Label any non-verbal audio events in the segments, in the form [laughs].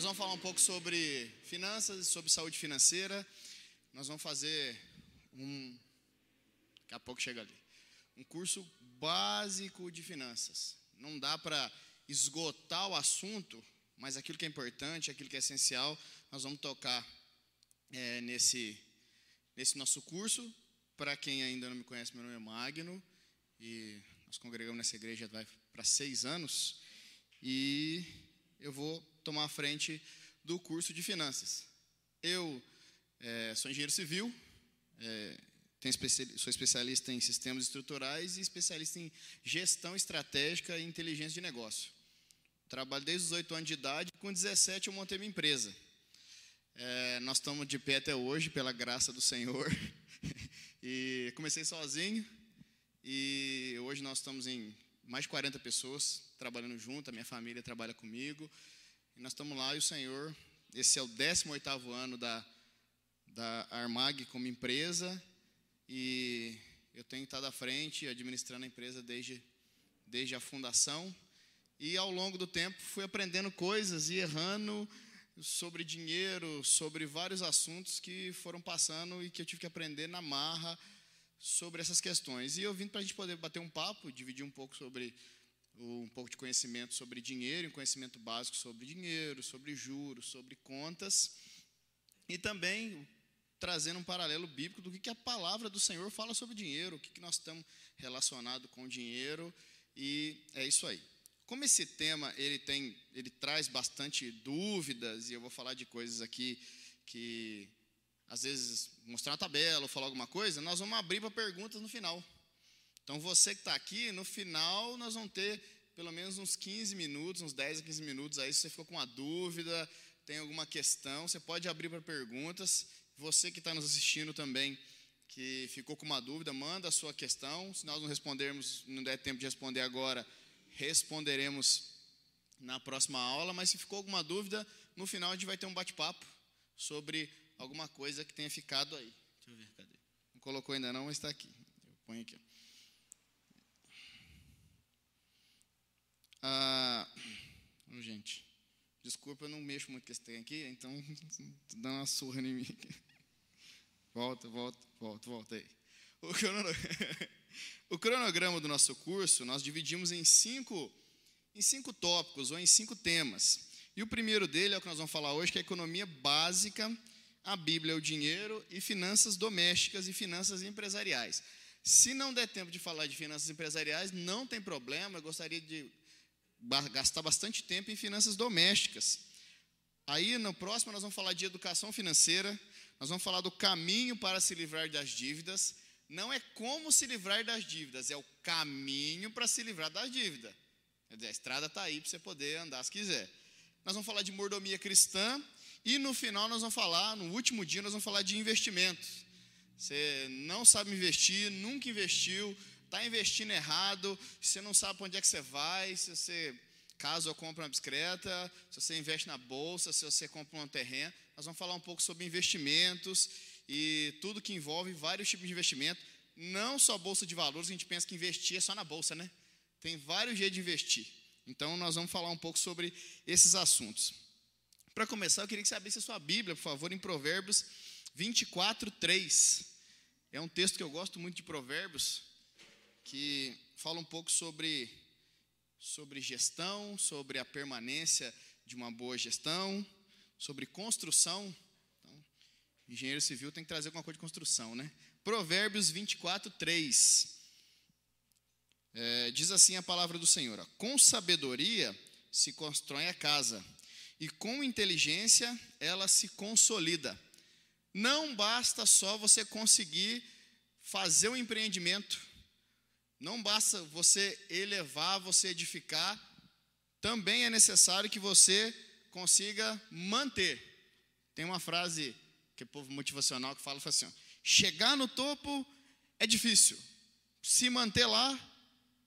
Nós vamos falar um pouco sobre finanças, sobre saúde financeira. Nós vamos fazer um. Daqui a pouco chega ali. Um curso básico de finanças. Não dá para esgotar o assunto, mas aquilo que é importante, aquilo que é essencial, nós vamos tocar é, nesse, nesse nosso curso. Para quem ainda não me conhece, meu nome é Magno e nós congregamos nessa igreja para seis anos e eu vou tomar a frente do curso de finanças. Eu é, sou engenheiro civil, é, sou especialista em sistemas estruturais e especialista em gestão estratégica e inteligência de negócio. Trabalho desde os 8 anos de idade, com 17 eu montei minha empresa. É, nós estamos de pé até hoje, pela graça do Senhor. [laughs] e comecei sozinho, e hoje nós estamos em mais de 40 pessoas trabalhando junto, a minha família trabalha comigo. Nós estamos lá e o Senhor, esse é o 18º ano da, da Armag como empresa e eu tenho estado à frente administrando a empresa desde, desde a fundação. E ao longo do tempo fui aprendendo coisas e errando sobre dinheiro, sobre vários assuntos que foram passando e que eu tive que aprender na marra sobre essas questões. E eu vim para a gente poder bater um papo, dividir um pouco sobre um pouco de conhecimento sobre dinheiro, um conhecimento básico sobre dinheiro, sobre juros, sobre contas, e também trazendo um paralelo bíblico do que, a palavra do Senhor fala sobre dinheiro, o que, que nós estamos relacionado com dinheiro, e é isso aí. Como esse tema ele tem, ele traz bastante dúvidas, e eu vou falar de coisas aqui que às vezes mostrar uma tabela ou falar alguma coisa, nós vamos abrir para perguntas no final. Então você que está aqui, no final nós vamos ter pelo menos uns 15 minutos, uns 10 a 15 minutos aí, se você ficou com uma dúvida, tem alguma questão, você pode abrir para perguntas. Você que está nos assistindo também, que ficou com uma dúvida, manda a sua questão. Se nós não respondermos, não der tempo de responder agora, responderemos na próxima aula. Mas se ficou alguma dúvida, no final a gente vai ter um bate-papo sobre alguma coisa que tenha ficado aí. Deixa eu ver, cadê? Não colocou ainda não, mas está aqui. Eu ponho aqui. Ah, gente, desculpa, eu não mexo muito com esse trem aqui, então [laughs] dá uma surra em mim. Volta, volta, volta, volta aí. O cronograma, [laughs] o cronograma do nosso curso nós dividimos em cinco, em cinco tópicos ou em cinco temas. E o primeiro dele é o que nós vamos falar hoje, que é a economia básica, a Bíblia é o dinheiro e finanças domésticas e finanças empresariais. Se não der tempo de falar de finanças empresariais, não tem problema, eu gostaria de gastar bastante tempo em finanças domésticas. Aí no próximo nós vamos falar de educação financeira, nós vamos falar do caminho para se livrar das dívidas. Não é como se livrar das dívidas, é o caminho para se livrar das dívidas. Dizer, a estrada está aí para você poder andar se quiser. Nós vamos falar de mordomia cristã e no final nós vamos falar, no último dia nós vamos falar de investimentos. Você não sabe investir, nunca investiu, está investindo errado, você não sabe para onde é que você vai, se você caso eu compre uma bicicleta, se você investe na bolsa, se você compra um terreno. Nós vamos falar um pouco sobre investimentos e tudo que envolve vários tipos de investimento. Não só bolsa de valores, a gente pensa que investir é só na bolsa, né? Tem vários jeitos de investir. Então nós vamos falar um pouco sobre esses assuntos. Para começar, eu queria que você abrisse a sua Bíblia, por favor, em Provérbios 24, 3. É um texto que eu gosto muito de Provérbios, que fala um pouco sobre, sobre gestão, sobre a permanência de uma boa gestão, sobre construção. Então, engenheiro civil tem que trazer alguma coisa de construção, né? Provérbios 24, 3. É, diz assim a palavra do Senhor: Com sabedoria se constrói a casa, e com inteligência ela se consolida. Não basta só você conseguir fazer um empreendimento, não basta você elevar, você edificar, também é necessário que você consiga manter. Tem uma frase que é povo motivacional que fala, fala assim: ó, chegar no topo é difícil, se manter lá,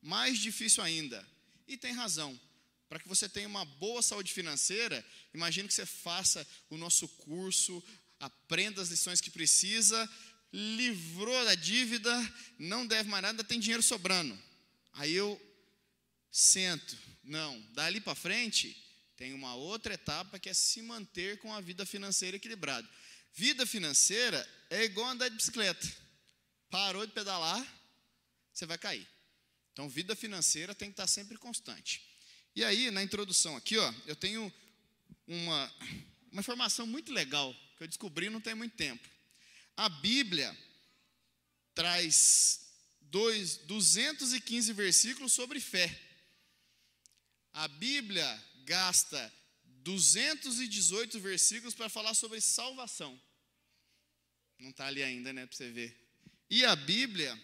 mais difícil ainda. E tem razão. Para que você tenha uma boa saúde financeira, imagine que você faça o nosso curso, aprenda as lições que precisa livrou da dívida, não deve mais nada, tem dinheiro sobrando. Aí eu sento, não, dali para frente, Tem uma outra etapa que é se manter com a vida financeira equilibrada. Vida financeira é igual andar de bicicleta. Parou de pedalar, você vai cair. Então, vida financeira tem que estar sempre constante. E aí, na introdução aqui, ó, eu tenho uma, uma informação muito legal que eu descobri não tem muito tempo. A Bíblia traz dois, 215 versículos sobre fé. A Bíblia gasta 218 versículos para falar sobre salvação. Não está ali ainda, né, para você ver. E a Bíblia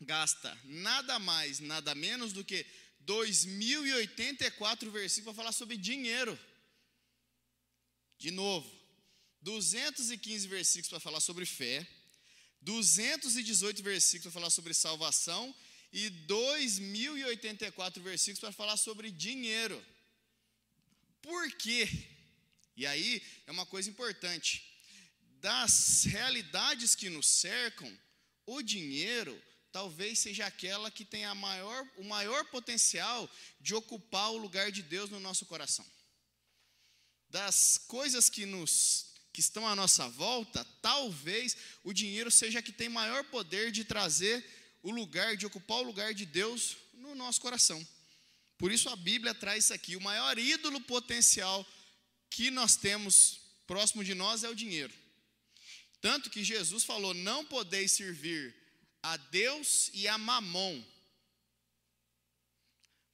gasta nada mais, nada menos do que 2.084 versículos para falar sobre dinheiro. De novo, 215 versículos para falar sobre fé, 218 versículos para falar sobre salvação e 2.084 versículos para falar sobre dinheiro. Por quê? E aí é uma coisa importante. Das realidades que nos cercam, o dinheiro talvez seja aquela que tem a maior, o maior potencial de ocupar o lugar de Deus no nosso coração. Das coisas que nos que estão à nossa volta, talvez o dinheiro seja que tem maior poder de trazer o lugar, de ocupar o lugar de Deus no nosso coração. Por isso a Bíblia traz isso aqui. O maior ídolo potencial que nós temos próximo de nós é o dinheiro. Tanto que Jesus falou: não podeis servir a Deus e a Mamon.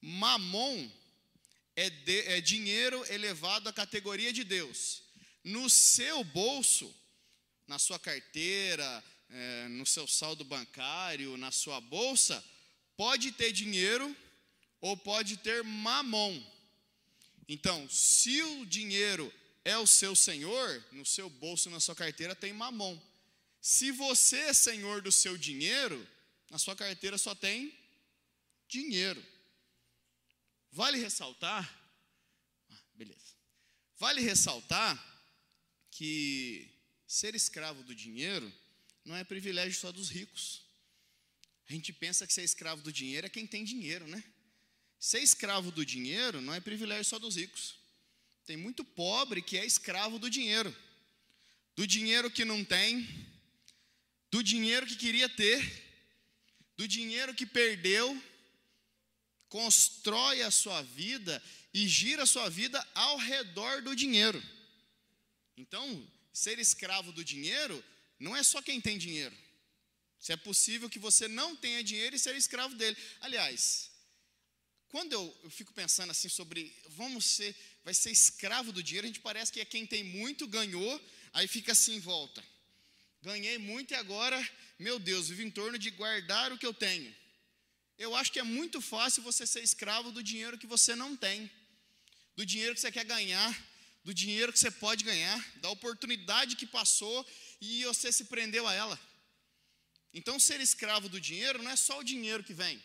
Mamon é, de, é dinheiro elevado à categoria de Deus. No seu bolso, na sua carteira, é, no seu saldo bancário, na sua bolsa, pode ter dinheiro ou pode ter mamon. Então, se o dinheiro é o seu senhor, no seu bolso, na sua carteira tem mamon. Se você é senhor do seu dinheiro, na sua carteira só tem dinheiro. Vale ressaltar, ah, beleza. Vale ressaltar que ser escravo do dinheiro não é privilégio só dos ricos. A gente pensa que ser escravo do dinheiro é quem tem dinheiro, né? Ser escravo do dinheiro não é privilégio só dos ricos. Tem muito pobre que é escravo do dinheiro. Do dinheiro que não tem, do dinheiro que queria ter, do dinheiro que perdeu, constrói a sua vida e gira a sua vida ao redor do dinheiro. Então, ser escravo do dinheiro não é só quem tem dinheiro. Se é possível que você não tenha dinheiro e ser escravo dele. Aliás, quando eu, eu, fico pensando assim sobre vamos ser, vai ser escravo do dinheiro, a gente parece que é quem tem muito, ganhou, aí fica assim em volta. Ganhei muito e agora, meu Deus, vivo em torno de guardar o que eu tenho. Eu acho que é muito fácil você ser escravo do dinheiro que você não tem, do dinheiro que você quer ganhar, do dinheiro que você pode ganhar, da oportunidade que passou e você se prendeu a ela. Então, ser escravo do dinheiro não é só o dinheiro que vem,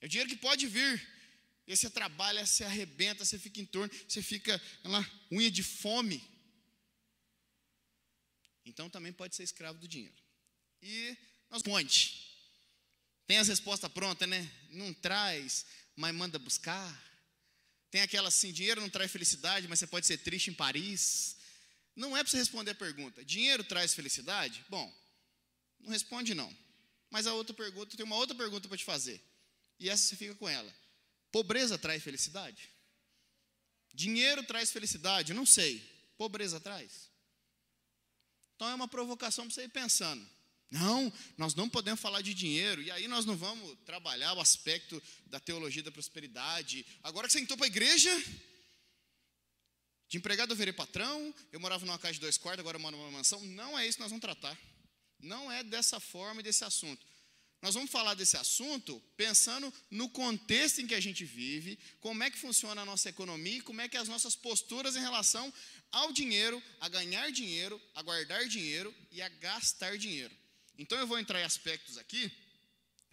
é o dinheiro que pode vir, e você trabalha, você arrebenta, você fica em torno, você fica lá, unha de fome. Então também pode ser escravo do dinheiro. E nós ponte. Tem as respostas prontas, né? Não traz, mas manda buscar. Tem aquela assim, dinheiro não traz felicidade, mas você pode ser triste em Paris. Não é para você responder a pergunta. Dinheiro traz felicidade? Bom, não responde não. Mas a outra pergunta, tem uma outra pergunta para te fazer. E essa você fica com ela. Pobreza traz felicidade? Dinheiro traz felicidade? Não sei. Pobreza traz? Então é uma provocação para você ir pensando. Não, nós não podemos falar de dinheiro, e aí nós não vamos trabalhar o aspecto da teologia da prosperidade. Agora que você entrou para a igreja, de empregado eu virei patrão, eu morava numa casa de dois quartos, agora eu moro numa mansão. Não é isso que nós vamos tratar. Não é dessa forma e desse assunto. Nós vamos falar desse assunto pensando no contexto em que a gente vive, como é que funciona a nossa economia, como é que as nossas posturas em relação ao dinheiro, a ganhar dinheiro, a guardar dinheiro e a gastar dinheiro. Então eu vou entrar em aspectos aqui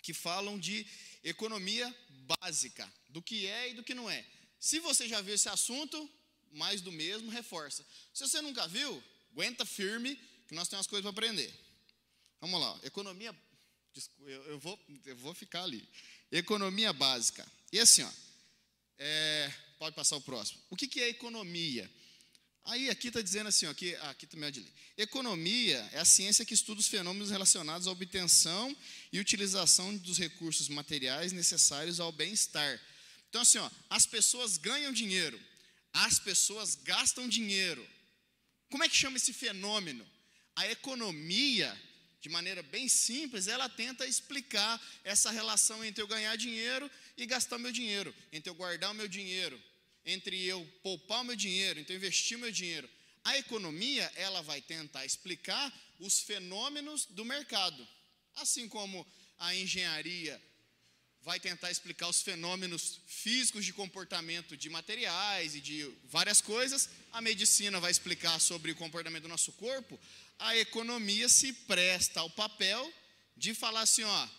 que falam de economia básica, do que é e do que não é. Se você já viu esse assunto, mais do mesmo, reforça. Se você nunca viu, aguenta firme, que nós temos as coisas para aprender. Vamos lá, economia eu, vou, eu vou ficar ali. Economia básica. E assim, ó, é, pode passar o próximo. O que, que é economia? Aí aqui está dizendo assim, ó, aqui, aqui também é de ler. Economia é a ciência que estuda os fenômenos relacionados à obtenção e utilização dos recursos materiais necessários ao bem-estar. Então, assim, ó, as pessoas ganham dinheiro, as pessoas gastam dinheiro. Como é que chama esse fenômeno? A economia, de maneira bem simples, ela tenta explicar essa relação entre eu ganhar dinheiro e gastar meu dinheiro, entre eu guardar o meu dinheiro, entre eu poupar o meu dinheiro, eu investir o meu dinheiro. A economia, ela vai tentar explicar os fenômenos do mercado. Assim como a engenharia vai tentar explicar os fenômenos físicos de comportamento de materiais e de várias coisas, a medicina vai explicar sobre o comportamento do nosso corpo, a economia se presta ao papel de falar assim, ó,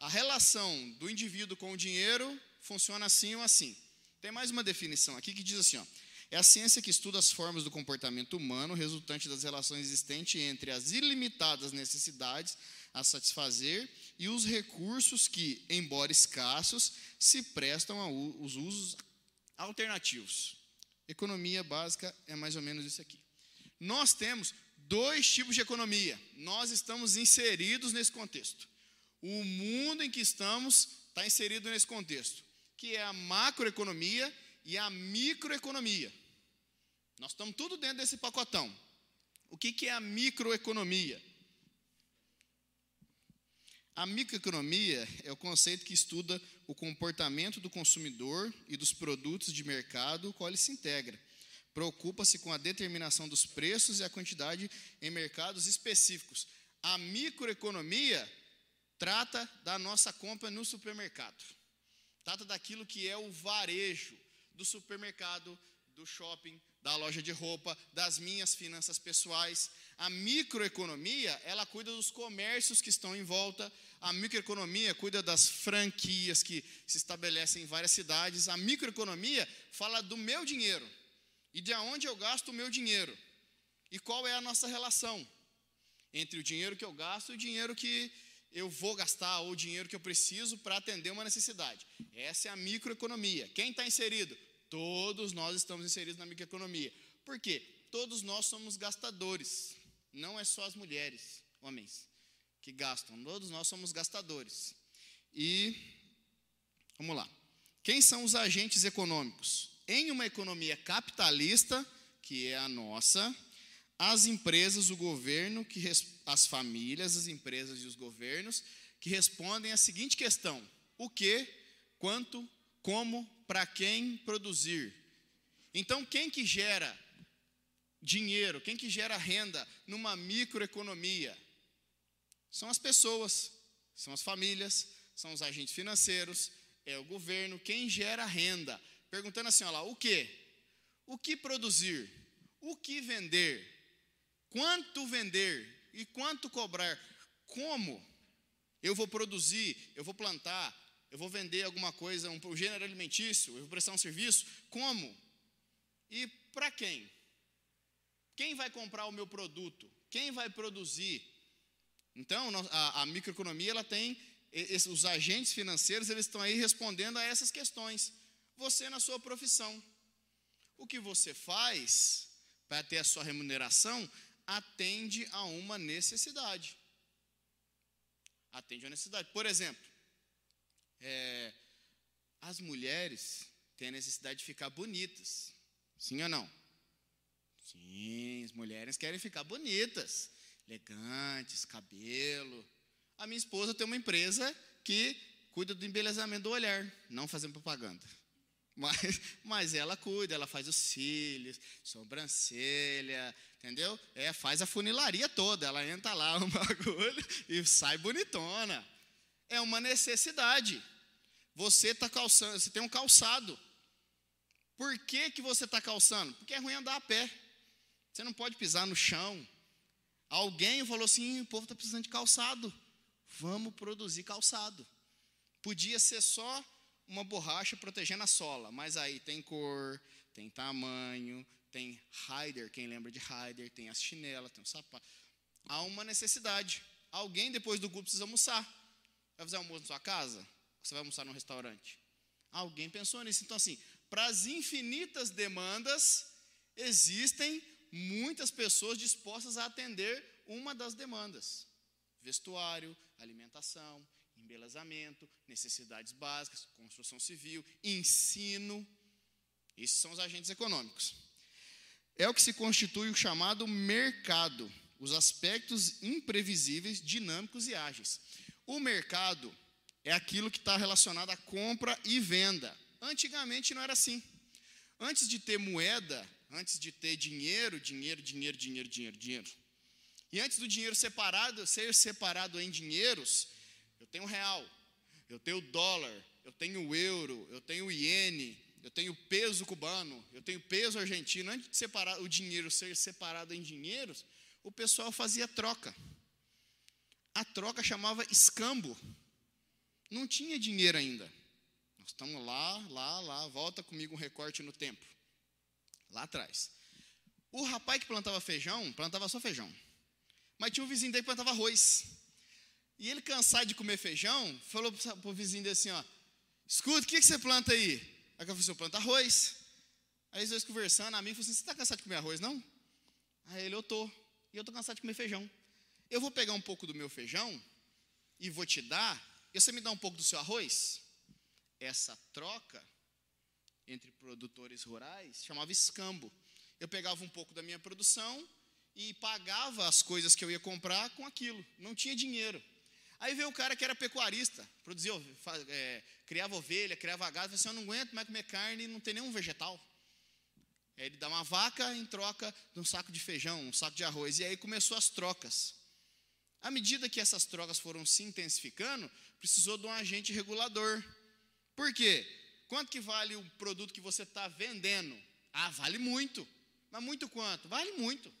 a relação do indivíduo com o dinheiro funciona assim ou assim. Tem mais uma definição aqui que diz assim: ó, é a ciência que estuda as formas do comportamento humano resultante das relações existentes entre as ilimitadas necessidades a satisfazer e os recursos que, embora escassos, se prestam aos usos alternativos. Economia básica é mais ou menos isso aqui. Nós temos dois tipos de economia. Nós estamos inseridos nesse contexto. O mundo em que estamos está inserido nesse contexto que é a macroeconomia e a microeconomia. Nós estamos tudo dentro desse pacotão. O que, que é a microeconomia? A microeconomia é o conceito que estuda o comportamento do consumidor e dos produtos de mercado com qual ele se integra. Preocupa-se com a determinação dos preços e a quantidade em mercados específicos. A microeconomia trata da nossa compra no supermercado. Trata daquilo que é o varejo do supermercado, do shopping, da loja de roupa, das minhas finanças pessoais. A microeconomia, ela cuida dos comércios que estão em volta. A microeconomia cuida das franquias que se estabelecem em várias cidades. A microeconomia fala do meu dinheiro e de onde eu gasto o meu dinheiro. E qual é a nossa relação entre o dinheiro que eu gasto e o dinheiro que eu vou gastar o dinheiro que eu preciso para atender uma necessidade. Essa é a microeconomia. Quem está inserido? Todos nós estamos inseridos na microeconomia. Por quê? Todos nós somos gastadores. Não é só as mulheres, homens, que gastam. Todos nós somos gastadores. E vamos lá. Quem são os agentes econômicos? Em uma economia capitalista, que é a nossa, as empresas, o governo, que as famílias, as empresas e os governos, que respondem a seguinte questão: o que, quanto, como, para quem produzir. Então, quem que gera dinheiro, quem que gera renda numa microeconomia? São as pessoas, são as famílias, são os agentes financeiros, é o governo, quem gera renda. Perguntando assim, olha lá, o que? O que produzir? O que vender? Quanto vender e quanto cobrar? Como? Eu vou produzir, eu vou plantar, eu vou vender alguma coisa, um gênero alimentício, eu vou prestar um serviço. Como? E para quem? Quem vai comprar o meu produto? Quem vai produzir? Então, a, a microeconomia ela tem os agentes financeiros, eles estão aí respondendo a essas questões. Você na sua profissão, o que você faz para ter a sua remuneração atende a uma necessidade. Atende a uma necessidade. Por exemplo, é, as mulheres têm a necessidade de ficar bonitas. Sim ou não? Sim, as mulheres querem ficar bonitas, elegantes, cabelo. A minha esposa tem uma empresa que cuida do embelezamento do olhar, não fazendo propaganda. [laughs] Mas, mas ela cuida, ela faz os cílios, sobrancelha, entendeu? É, faz a funilaria toda, ela entra lá [laughs] no bagulho e sai bonitona. É uma necessidade. Você está calçando, você tem um calçado. Por que, que você está calçando? Porque é ruim andar a pé. Você não pode pisar no chão. Alguém falou assim: o povo está precisando de calçado. Vamos produzir calçado. Podia ser só uma borracha protegendo a sola, mas aí tem cor, tem tamanho, tem rider, quem lembra de rider, tem as chinelas, tem o sapato. Há uma necessidade. Alguém depois do culto precisa almoçar. Vai fazer almoço na sua casa? Você vai almoçar num restaurante? Alguém pensou nisso. Então, assim, para as infinitas demandas, existem muitas pessoas dispostas a atender uma das demandas: vestuário, alimentação, embelezamento, necessidades básicas, construção civil, ensino. Esses são os agentes econômicos. É o que se constitui o chamado mercado, os aspectos imprevisíveis, dinâmicos e ágeis. O mercado é aquilo que está relacionado à compra e venda. Antigamente não era assim. Antes de ter moeda, antes de ter dinheiro, dinheiro, dinheiro, dinheiro, dinheiro, dinheiro. E antes do dinheiro separado, ser separado em dinheiros, eu tenho real, eu tenho dólar, eu tenho euro, eu tenho iene, eu tenho peso cubano, eu tenho peso argentino. Antes de separar o dinheiro ser separado em dinheiros, o pessoal fazia troca. A troca chamava escambo. Não tinha dinheiro ainda. Nós estamos lá, lá, lá, volta comigo um recorte no tempo. Lá atrás. O rapaz que plantava feijão, plantava só feijão. Mas tinha um vizinho dele que plantava arroz. E ele, cansado de comer feijão, falou para o vizinho dele assim: ó, escuta, o que, que você planta aí? Aí eu falei assim: eu planto arroz. Aí os dois conversando, a mim, falou assim: você está cansado de comer arroz, não? Aí ele, eu tô. E eu estou cansado de comer feijão. Eu vou pegar um pouco do meu feijão e vou te dar, e você me dá um pouco do seu arroz? Essa troca entre produtores rurais chamava escambo. Eu pegava um pouco da minha produção e pagava as coisas que eu ia comprar com aquilo. Não tinha dinheiro. Aí veio o cara que era pecuarista, produzia, é, criava ovelha, criava gado, falou assim, eu não aguento mais comer carne e não tem nenhum vegetal. Aí ele dá uma vaca em troca de um saco de feijão, um saco de arroz. E aí começou as trocas. À medida que essas trocas foram se intensificando, precisou de um agente regulador. Por quê? Quanto que vale o produto que você está vendendo? Ah, vale muito. Mas muito quanto? Vale muito.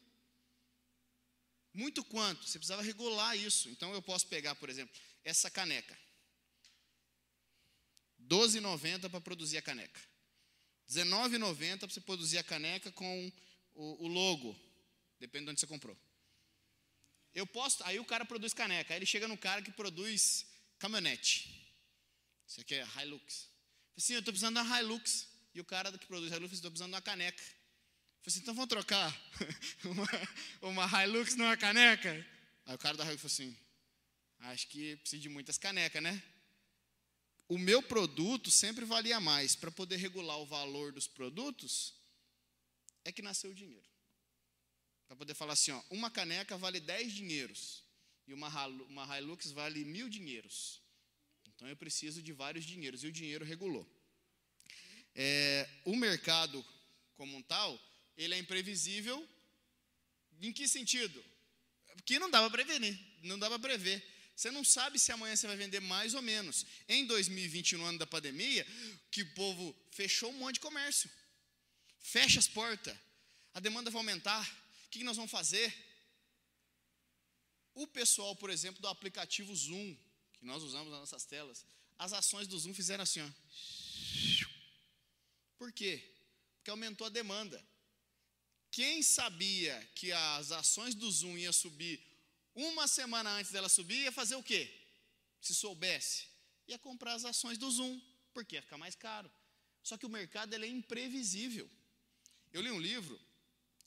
Muito quanto? Você precisava regular isso. Então eu posso pegar, por exemplo, essa caneca. 12,90 para produzir a caneca. 19,90 para você produzir a caneca com o, o, logo, depende de onde você comprou. Eu posso, aí o cara produz caneca, aí ele chega no cara que produz caminhonete. Isso aqui é Hilux. Assim, eu estou precisando de uma Hilux. E o cara que produz Hilux, estou precisando de uma caneca. Assim, então vamos trocar [laughs] uma, uma Hilux numa caneca? Aí o cara da Hilux falou assim, acho que precisa de muitas canecas, né? o meu produto sempre valia mais. Para poder regular o valor dos produtos, é que nasceu o dinheiro. Para poder falar assim, ó, uma caneca vale 10 dinheiros e uma, uma Hilux vale mil dinheiros. Então eu preciso de vários dinheiros e o dinheiro regulou. É, o mercado como um tal, ele é imprevisível. Em que sentido? Que não dava para não dava para prever. Você não sabe se amanhã você vai vender mais ou menos. Em 2020, no ano da pandemia, que o povo fechou um monte de comércio. Fecha as portas. A demanda vai aumentar. O que nós vamos fazer? O pessoal, por exemplo, do aplicativo Zoom, que nós usamos nas nossas telas, as ações do Zoom fizeram assim, ó. Por quê? Porque aumentou a demanda. Quem sabia que as ações do Zoom iam subir uma semana antes dela subir, ia fazer o quê? Se soubesse, ia comprar as ações do Zoom, porque ia ficar mais caro. Só que o mercado ele é imprevisível. Eu li um livro,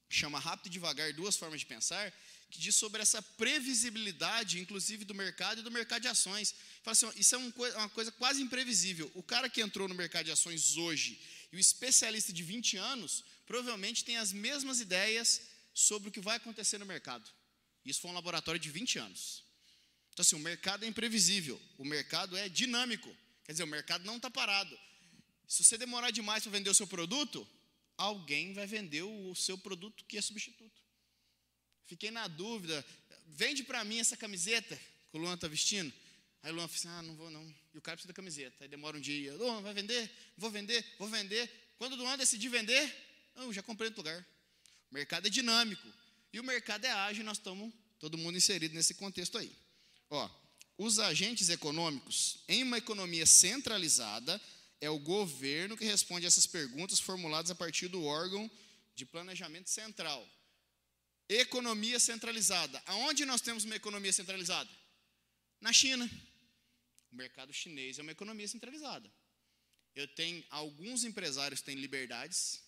chama Rápido e Devagar, Duas Formas de Pensar, que diz sobre essa previsibilidade, inclusive do mercado e do mercado de ações. Fala assim, isso é uma coisa quase imprevisível. O cara que entrou no mercado de ações hoje e o especialista de 20 anos, provavelmente tem as mesmas ideias sobre o que vai acontecer no mercado. Isso foi um laboratório de 20 anos. Então, assim, o mercado é imprevisível, o mercado é dinâmico. Quer dizer, o mercado não está parado. Se você demorar demais para vender o seu produto, alguém vai vender o seu produto que é substituto. Fiquei na dúvida, vende para mim essa camiseta que o Luan está vestindo. Aí o Luan falou assim, ah, não vou não. E o cara precisa da camiseta. Aí demora um dia, Luan, vai vender? Vou vender, vou vender. Quando o Luan decidir vender, eu já comprei no lugar. O mercado é dinâmico. E o mercado é ágil, nós estamos todo mundo inserido nesse contexto aí. Ó, os agentes econômicos em uma economia centralizada é o governo que responde essas perguntas formuladas a partir do órgão de planejamento central. Economia centralizada. Aonde nós temos uma economia centralizada? Na China. O mercado chinês é uma economia centralizada. Eu tenho alguns empresários têm liberdades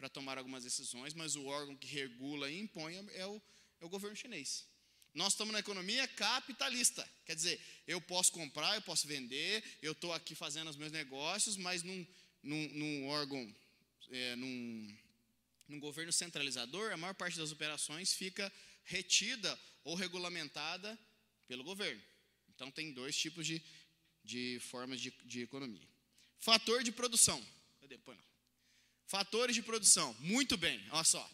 para tomar algumas decisões, mas o órgão que regula e impõe é o, é o governo chinês. Nós estamos na economia capitalista. Quer dizer, eu posso comprar, eu posso vender, eu estou aqui fazendo os meus negócios, mas num, num, num órgão, é, num, num governo centralizador, a maior parte das operações fica retida ou regulamentada pelo governo. Então, tem dois tipos de, de formas de, de economia. Fator de produção. Depois não. Fatores de produção. Muito bem, olha só.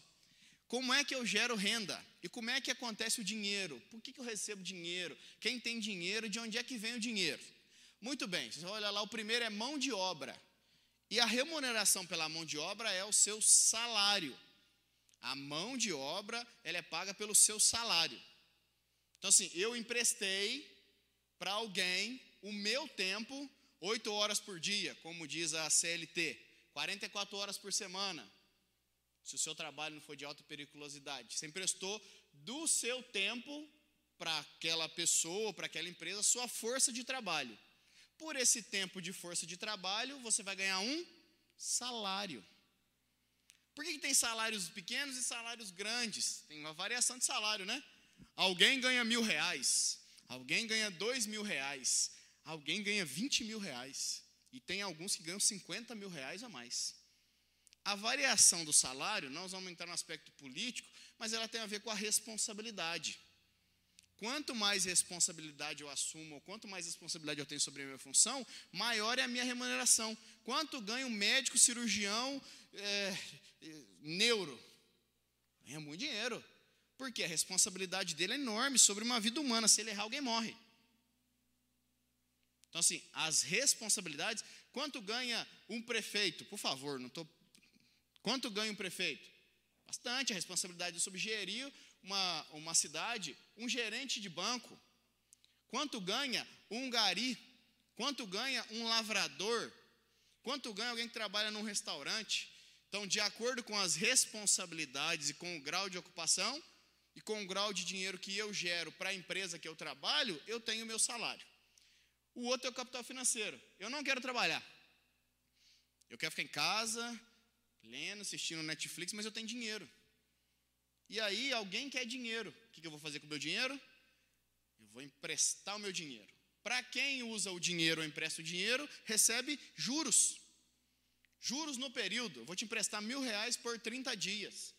Como é que eu gero renda? E como é que acontece o dinheiro? Por que, que eu recebo dinheiro? Quem tem dinheiro? De onde é que vem o dinheiro? Muito bem, você olha lá, o primeiro é mão de obra. E a remuneração pela mão de obra é o seu salário. A mão de obra, ela é paga pelo seu salário. Então, assim, eu emprestei para alguém o meu tempo, oito horas por dia, como diz a CLT, 44 horas por semana se o seu trabalho não for de alta periculosidade. Você emprestou do seu tempo para aquela pessoa, para aquela empresa, sua força de trabalho. Por esse tempo de força de trabalho, você vai ganhar um salário. Por que, que tem salários pequenos e salários grandes? Tem uma variação de salário, né? Alguém ganha mil reais, alguém ganha dois mil reais, alguém ganha vinte mil reais. E tem alguns que ganham cinquenta mil reais a mais. A variação do salário, nós vamos entrar no aspecto político, mas ela tem a ver com a responsabilidade. Quanto mais responsabilidade eu assumo, quanto mais responsabilidade eu tenho sobre a minha função, maior é a minha remuneração. Quanto ganha um médico, cirurgião, é, neuro? Ganha muito dinheiro. Porque a responsabilidade dele é enorme sobre uma vida humana. Se ele errar, alguém morre. Então, assim, as responsabilidades. Quanto ganha um prefeito? Por favor, não estou Quanto ganha um prefeito? Bastante, a responsabilidade sobre gerir uma, uma cidade, um gerente de banco. Quanto ganha um gari? Quanto ganha um lavrador? Quanto ganha alguém que trabalha num restaurante? Então, de acordo com as responsabilidades e com o grau de ocupação e com o grau de dinheiro que eu gero para a empresa que eu trabalho, eu tenho o meu salário. O outro é o capital financeiro. Eu não quero trabalhar. Eu quero ficar em casa, lendo, assistindo Netflix, mas eu tenho dinheiro. E aí alguém quer dinheiro. O que eu vou fazer com o meu dinheiro? Eu vou emprestar o meu dinheiro. Para quem usa o dinheiro ou empresta o dinheiro, recebe juros. Juros no período. Eu vou te emprestar mil reais por 30 dias,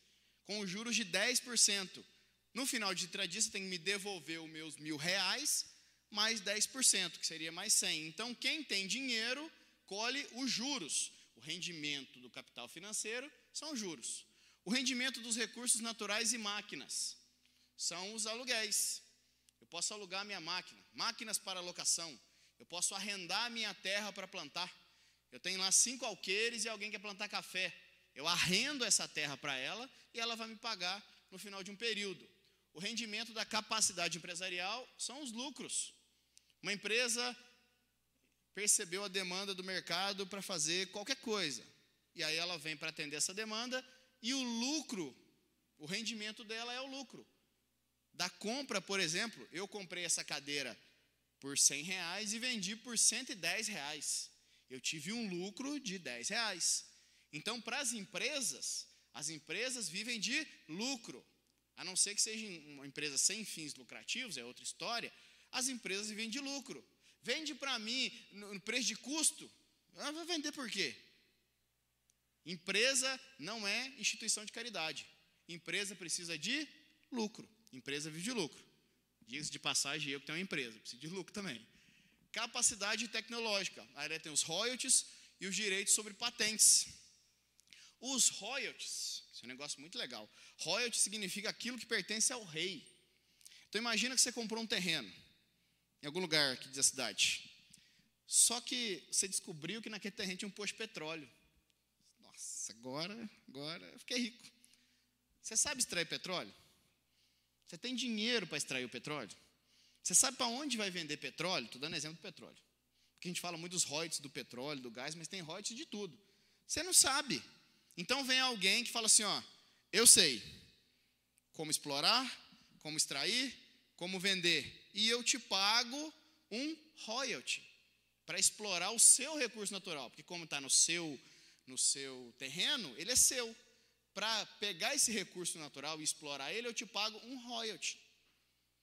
com juros de 10%. No final de 30 dias, você tem que me devolver os meus mil reais, mais 10%, que seria mais 100. Então, quem tem dinheiro, colhe os juros. O rendimento do capital financeiro são os juros. O rendimento dos recursos naturais e máquinas são os aluguéis. Eu posso alugar minha máquina, máquinas para locação. Eu posso arrendar minha terra para plantar. Eu tenho lá cinco alqueires e alguém quer plantar café. Eu arrendo essa terra para ela e ela vai me pagar no final de um período. O rendimento da capacidade empresarial são os lucros. Uma empresa percebeu a demanda do mercado para fazer qualquer coisa. E aí ela vem para atender essa demanda e o lucro, o rendimento dela é o lucro. Da compra, por exemplo, eu comprei essa cadeira por 100 reais e vendi por 110 reais. Eu tive um lucro de 10 reais. Então, para as empresas, as empresas vivem de lucro. A não ser que seja uma empresa sem fins lucrativos, é outra história. As empresas vivem de lucro. Vende para mim no preço de custo. Ah, vai vender por quê? Empresa não é instituição de caridade. Empresa precisa de lucro. Empresa vive de lucro. Diga-se de passagem, eu que tenho uma empresa, preciso de lucro também. Capacidade tecnológica. Aí tem os royalties e os direitos sobre patentes. Os royalties, isso é um negócio muito legal. Royalty significa aquilo que pertence ao rei. Então imagina que você comprou um terreno em algum lugar aqui da cidade. Só que você descobriu que naquele terreno tinha um posto de petróleo. Nossa, agora, agora eu fiquei rico. Você sabe extrair petróleo? Você tem dinheiro para extrair o petróleo? Você sabe para onde vai vender petróleo? Estou dando exemplo do petróleo. Porque a gente fala muito dos royalties do petróleo, do gás, mas tem royalties de tudo. Você não sabe. Então vem alguém que fala assim: ó, eu sei como explorar, como extrair, como vender e eu te pago um royalty. para explorar o seu recurso natural, porque como está no seu no seu terreno, ele é seu. Para pegar esse recurso natural e explorar ele, eu te pago um royalty.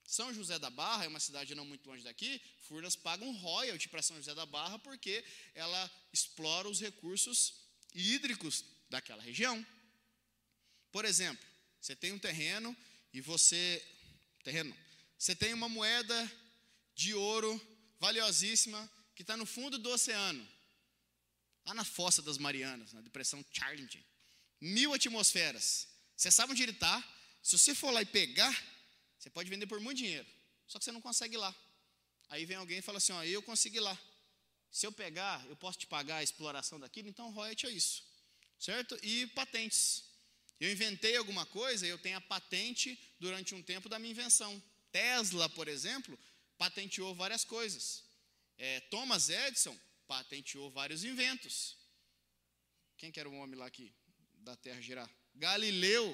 São José da Barra é uma cidade não muito longe daqui. Furnas paga um royalty para São José da Barra porque ela explora os recursos hídricos daquela região. Por exemplo, você tem um terreno e você terreno, você tem uma moeda de ouro valiosíssima que está no fundo do oceano, lá na fossa das Marianas, na depressão Charlington, mil atmosferas. Você sabe onde ele está? Se você for lá e pegar, você pode vender por muito dinheiro, só que você não consegue lá. Aí vem alguém e fala assim: ó, eu consegui lá. Se eu pegar, eu posso te pagar a exploração daquilo, então royalty é isso, certo? E patentes. Eu inventei alguma coisa, eu tenho a patente durante um tempo da minha invenção. Tesla, por exemplo, patenteou várias coisas. É, Thomas Edison patenteou vários inventos. Quem que era o homem lá aqui da Terra girar? Galileu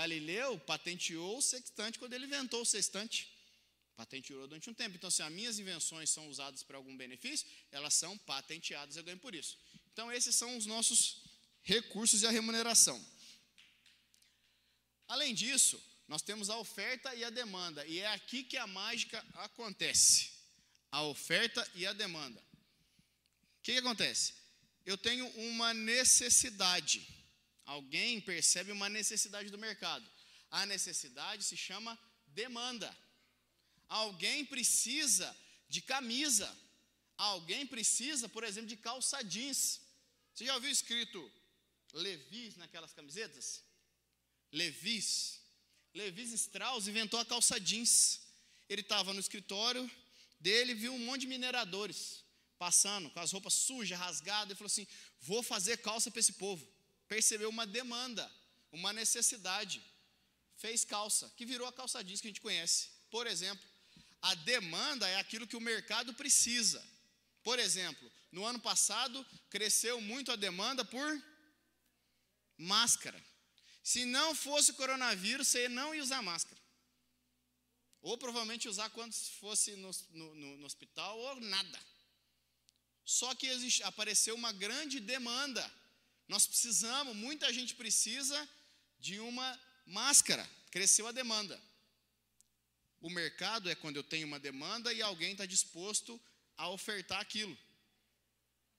Galileu patenteou o sextante quando ele inventou o sextante. Patenteou durante um tempo. Então, se as minhas invenções são usadas para algum benefício, elas são patenteadas, eu ganho por isso. Então, esses são os nossos recursos e a remuneração. Além disso, nós temos a oferta e a demanda, e é aqui que a mágica acontece. A oferta e a demanda. O que, que acontece? Eu tenho uma necessidade. Alguém percebe uma necessidade do mercado. A necessidade se chama demanda. Alguém precisa de camisa. Alguém precisa, por exemplo, de calça jeans. Você já ouviu escrito Levis naquelas camisetas? Levis. Levis Strauss inventou a calça jeans. Ele estava no escritório dele, viu um monte de mineradores passando com as roupas sujas, rasgadas, e falou assim: Vou fazer calça para esse povo percebeu uma demanda, uma necessidade, fez calça, que virou a calça jeans que a gente conhece. Por exemplo, a demanda é aquilo que o mercado precisa. Por exemplo, no ano passado cresceu muito a demanda por máscara. Se não fosse coronavírus, você não ia usar máscara. Ou provavelmente usar quando fosse no, no, no hospital, ou nada. Só que existe, apareceu uma grande demanda nós precisamos, muita gente precisa de uma máscara. Cresceu a demanda. O mercado é quando eu tenho uma demanda e alguém está disposto a ofertar aquilo.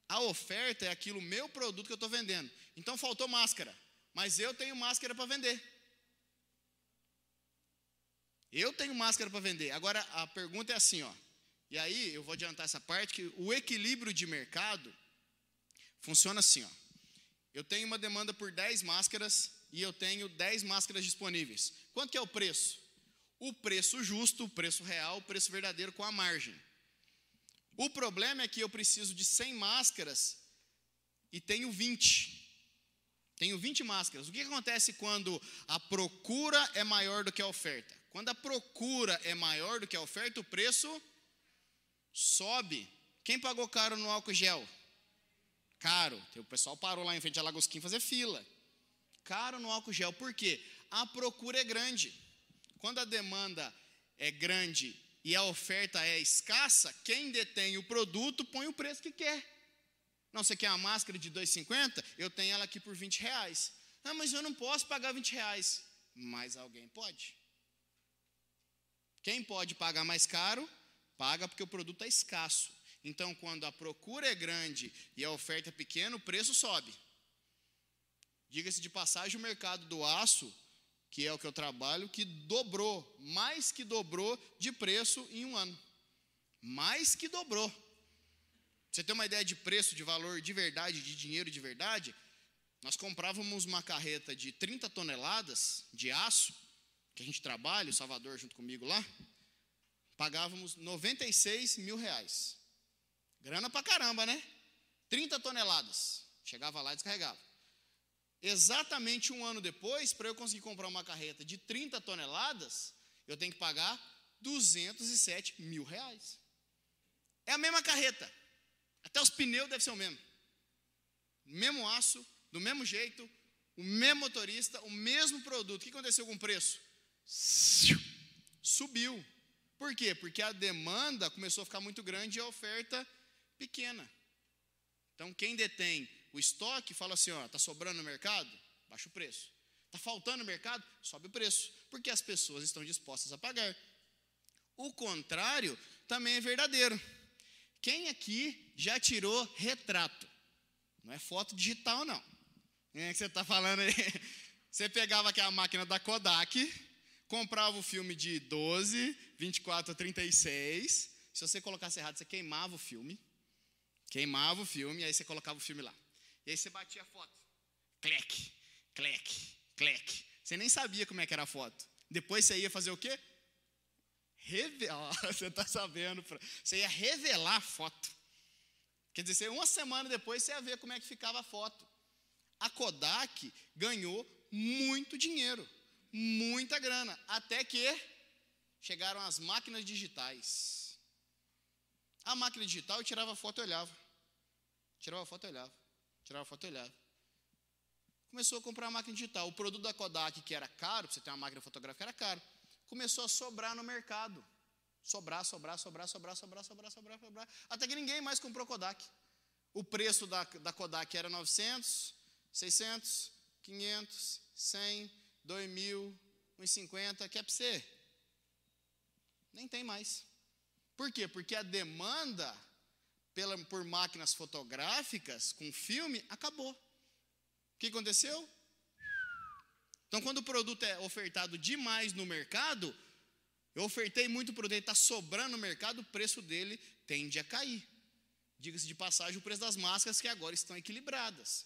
A oferta é aquilo, meu produto que eu estou vendendo. Então faltou máscara, mas eu tenho máscara para vender. Eu tenho máscara para vender. Agora a pergunta é assim, ó. E aí eu vou adiantar essa parte que o equilíbrio de mercado funciona assim, ó. Eu tenho uma demanda por 10 máscaras e eu tenho 10 máscaras disponíveis. Quanto que é o preço? O preço justo, o preço real, o preço verdadeiro com a margem. O problema é que eu preciso de 100 máscaras e tenho 20. Tenho 20 máscaras. O que acontece quando a procura é maior do que a oferta? Quando a procura é maior do que a oferta, o preço sobe. Quem pagou caro no álcool gel? Caro. O pessoal parou lá em frente à Lagosquim fazer fila. Caro no álcool gel. Por quê? A procura é grande. Quando a demanda é grande e a oferta é escassa, quem detém o produto põe o preço que quer. Não, você quer uma máscara de 2,50? Eu tenho ela aqui por 20 reais. Ah, mas eu não posso pagar 20 reais. Mas alguém pode. Quem pode pagar mais caro, paga porque o produto é escasso. Então, quando a procura é grande e a oferta é pequena, o preço sobe. Diga-se de passagem, o mercado do aço, que é o que eu trabalho, que dobrou, mais que dobrou de preço em um ano. Mais que dobrou. Você tem uma ideia de preço, de valor de verdade, de dinheiro de verdade? Nós comprávamos uma carreta de 30 toneladas de aço, que a gente trabalha, o Salvador junto comigo lá, pagávamos 96 mil reais. Grana pra caramba, né? 30 toneladas. Chegava lá e descarregava. Exatamente um ano depois, para eu conseguir comprar uma carreta de 30 toneladas, eu tenho que pagar 207 mil reais. É a mesma carreta. Até os pneus devem ser o mesmo. Mesmo aço, do mesmo jeito, o mesmo motorista, o mesmo produto. O que aconteceu com o preço? Subiu. Por quê? Porque a demanda começou a ficar muito grande e a oferta pequena. Então, quem detém o estoque fala assim: ó, está sobrando no mercado? Baixa o preço. Está faltando no mercado? Sobe o preço. Porque as pessoas estão dispostas a pagar. O contrário também é verdadeiro. Quem aqui já tirou retrato? Não é foto digital, não. É que você está falando aí. [laughs] Você pegava aquela máquina da Kodak, comprava o filme de 12, 24 a 36. Se você colocasse errado, você queimava o filme. Queimava o filme, aí você colocava o filme lá. E aí você batia a foto. Clec, clec, clec. Você nem sabia como é que era a foto. Depois você ia fazer o quê? Revelar. [laughs] Você está sabendo. Você ia revelar a foto. Quer dizer, uma semana depois você ia ver como é que ficava a foto. A Kodak ganhou muito dinheiro, muita grana, até que chegaram as máquinas digitais. A máquina digital eu tirava foto e olhava. Tirava foto e olhava. Tirava foto e olhava. Começou a comprar a máquina digital. O produto da Kodak, que era caro, para você ter uma máquina fotográfica, era caro. Começou a sobrar no mercado. Sobrar, sobrar, sobrar, sobrar, sobrar, sobrar, sobrar, sobrar. Até que ninguém mais comprou Kodak. O preço da, da Kodak era 900, 600, 500, 100, 2000, 1,50. Que é para você? Nem tem mais. Por quê? Porque a demanda pela, por máquinas fotográficas com filme acabou. O que aconteceu? Então, quando o produto é ofertado demais no mercado, eu ofertei muito produto, está sobrando no mercado, o preço dele tende a cair. Diga-se de passagem, o preço das máscaras que agora estão equilibradas.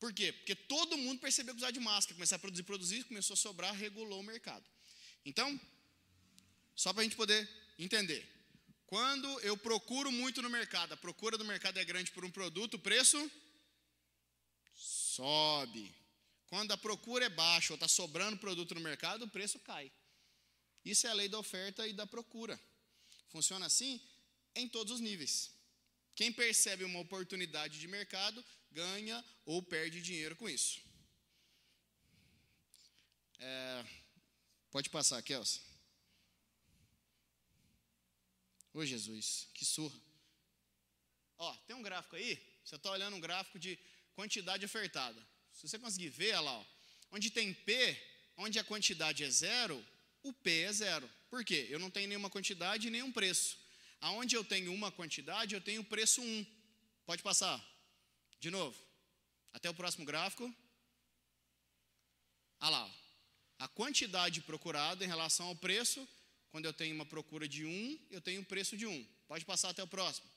Por quê? Porque todo mundo percebeu que precisava de máscara, começou a produzir, produzir, começou a sobrar, regulou o mercado. Então, só para a gente poder entender. Quando eu procuro muito no mercado, a procura do mercado é grande por um produto, o preço sobe. Quando a procura é baixa ou está sobrando produto no mercado, o preço cai. Isso é a lei da oferta e da procura. Funciona assim em todos os níveis. Quem percebe uma oportunidade de mercado ganha ou perde dinheiro com isso. É, pode passar, Kelsa. Ô Jesus, que surra. Ó, tem um gráfico aí, você está olhando um gráfico de quantidade ofertada. Se você conseguir ver, olha lá, ó, onde tem P, onde a quantidade é zero, o P é zero. Por quê? Eu não tenho nenhuma quantidade e nenhum preço. Aonde eu tenho uma quantidade, eu tenho o preço 1. Pode passar. De novo. Até o próximo gráfico. Ah lá. A quantidade procurada em relação ao preço, quando eu tenho uma procura de 1, eu tenho um preço de 1. Pode passar até o próximo.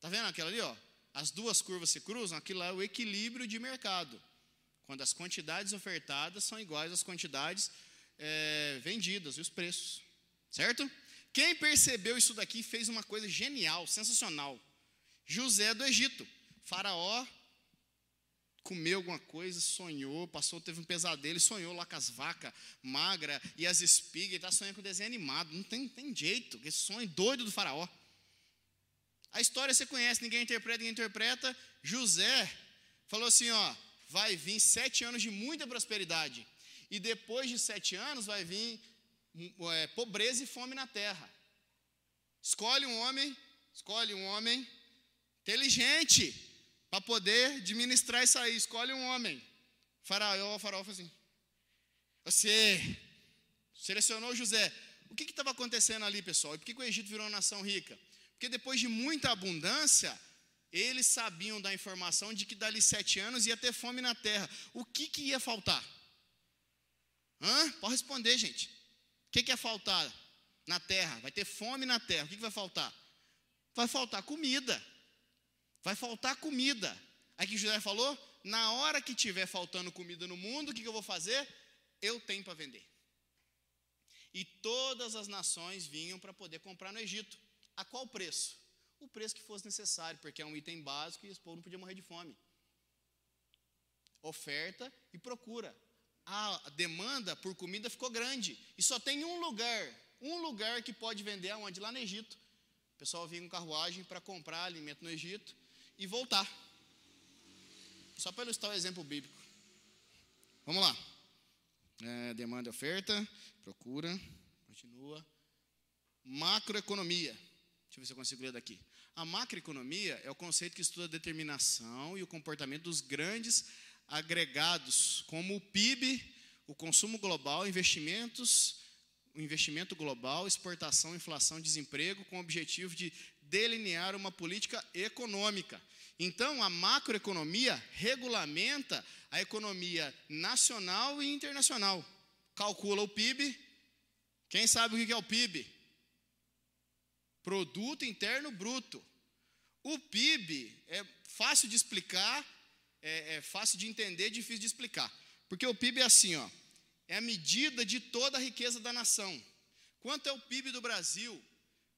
Tá vendo aquela ali, ó? As duas curvas se cruzam, aquilo é o equilíbrio de mercado. Quando as quantidades ofertadas são iguais às quantidades é, vendidas e os preços. Certo? Quem percebeu isso daqui fez uma coisa genial, sensacional. José do Egito. Faraó comeu alguma coisa, sonhou, passou, teve um pesadelo, sonhou lá com as vacas magras e as espigas, e está sonhando com desenho animado. Não tem, tem jeito, esse sonho doido do faraó. A história você conhece, ninguém interpreta, ninguém interpreta. José falou assim: ó, vai vir sete anos de muita prosperidade. E depois de sete anos vai vir é, pobreza e fome na terra. Escolhe um homem, escolhe um homem inteligente para poder administrar isso aí. Escolhe um homem. Faraó, faraó assim. Você selecionou José. O que estava acontecendo ali, pessoal? E por que, que o Egito virou uma nação rica? Porque depois de muita abundância, eles sabiam da informação de que dali sete anos ia ter fome na terra. O que, que ia faltar? Hã? Pode responder, gente. O que, que ia faltar na terra? Vai ter fome na terra. O que, que vai faltar? Vai faltar comida. Vai faltar comida. Aí que José falou: na hora que tiver faltando comida no mundo, o que, que eu vou fazer? Eu tenho para vender. E todas as nações vinham para poder comprar no Egito. A qual preço? O preço que fosse necessário, porque é um item básico e esse povo não podia morrer de fome. Oferta e procura. A demanda por comida ficou grande. E só tem um lugar, um lugar que pode vender aonde? Lá no Egito. O pessoal vinha com carruagem para comprar alimento no Egito e voltar. Só para ilustrar o exemplo bíblico. Vamos lá. É, demanda e oferta, procura, continua. Macroeconomia. Deixa eu ver se eu consigo ler daqui. A macroeconomia é o conceito que estuda a determinação e o comportamento dos grandes agregados, como o PIB, o consumo global, investimentos, o investimento global, exportação, inflação, desemprego, com o objetivo de delinear uma política econômica. Então, a macroeconomia regulamenta a economia nacional e internacional. Calcula o PIB. Quem sabe o que é o PIB? Produto Interno Bruto. O PIB é fácil de explicar, é, é fácil de entender, difícil de explicar. Porque o PIB é assim, ó, é a medida de toda a riqueza da nação. Quanto é o PIB do Brasil?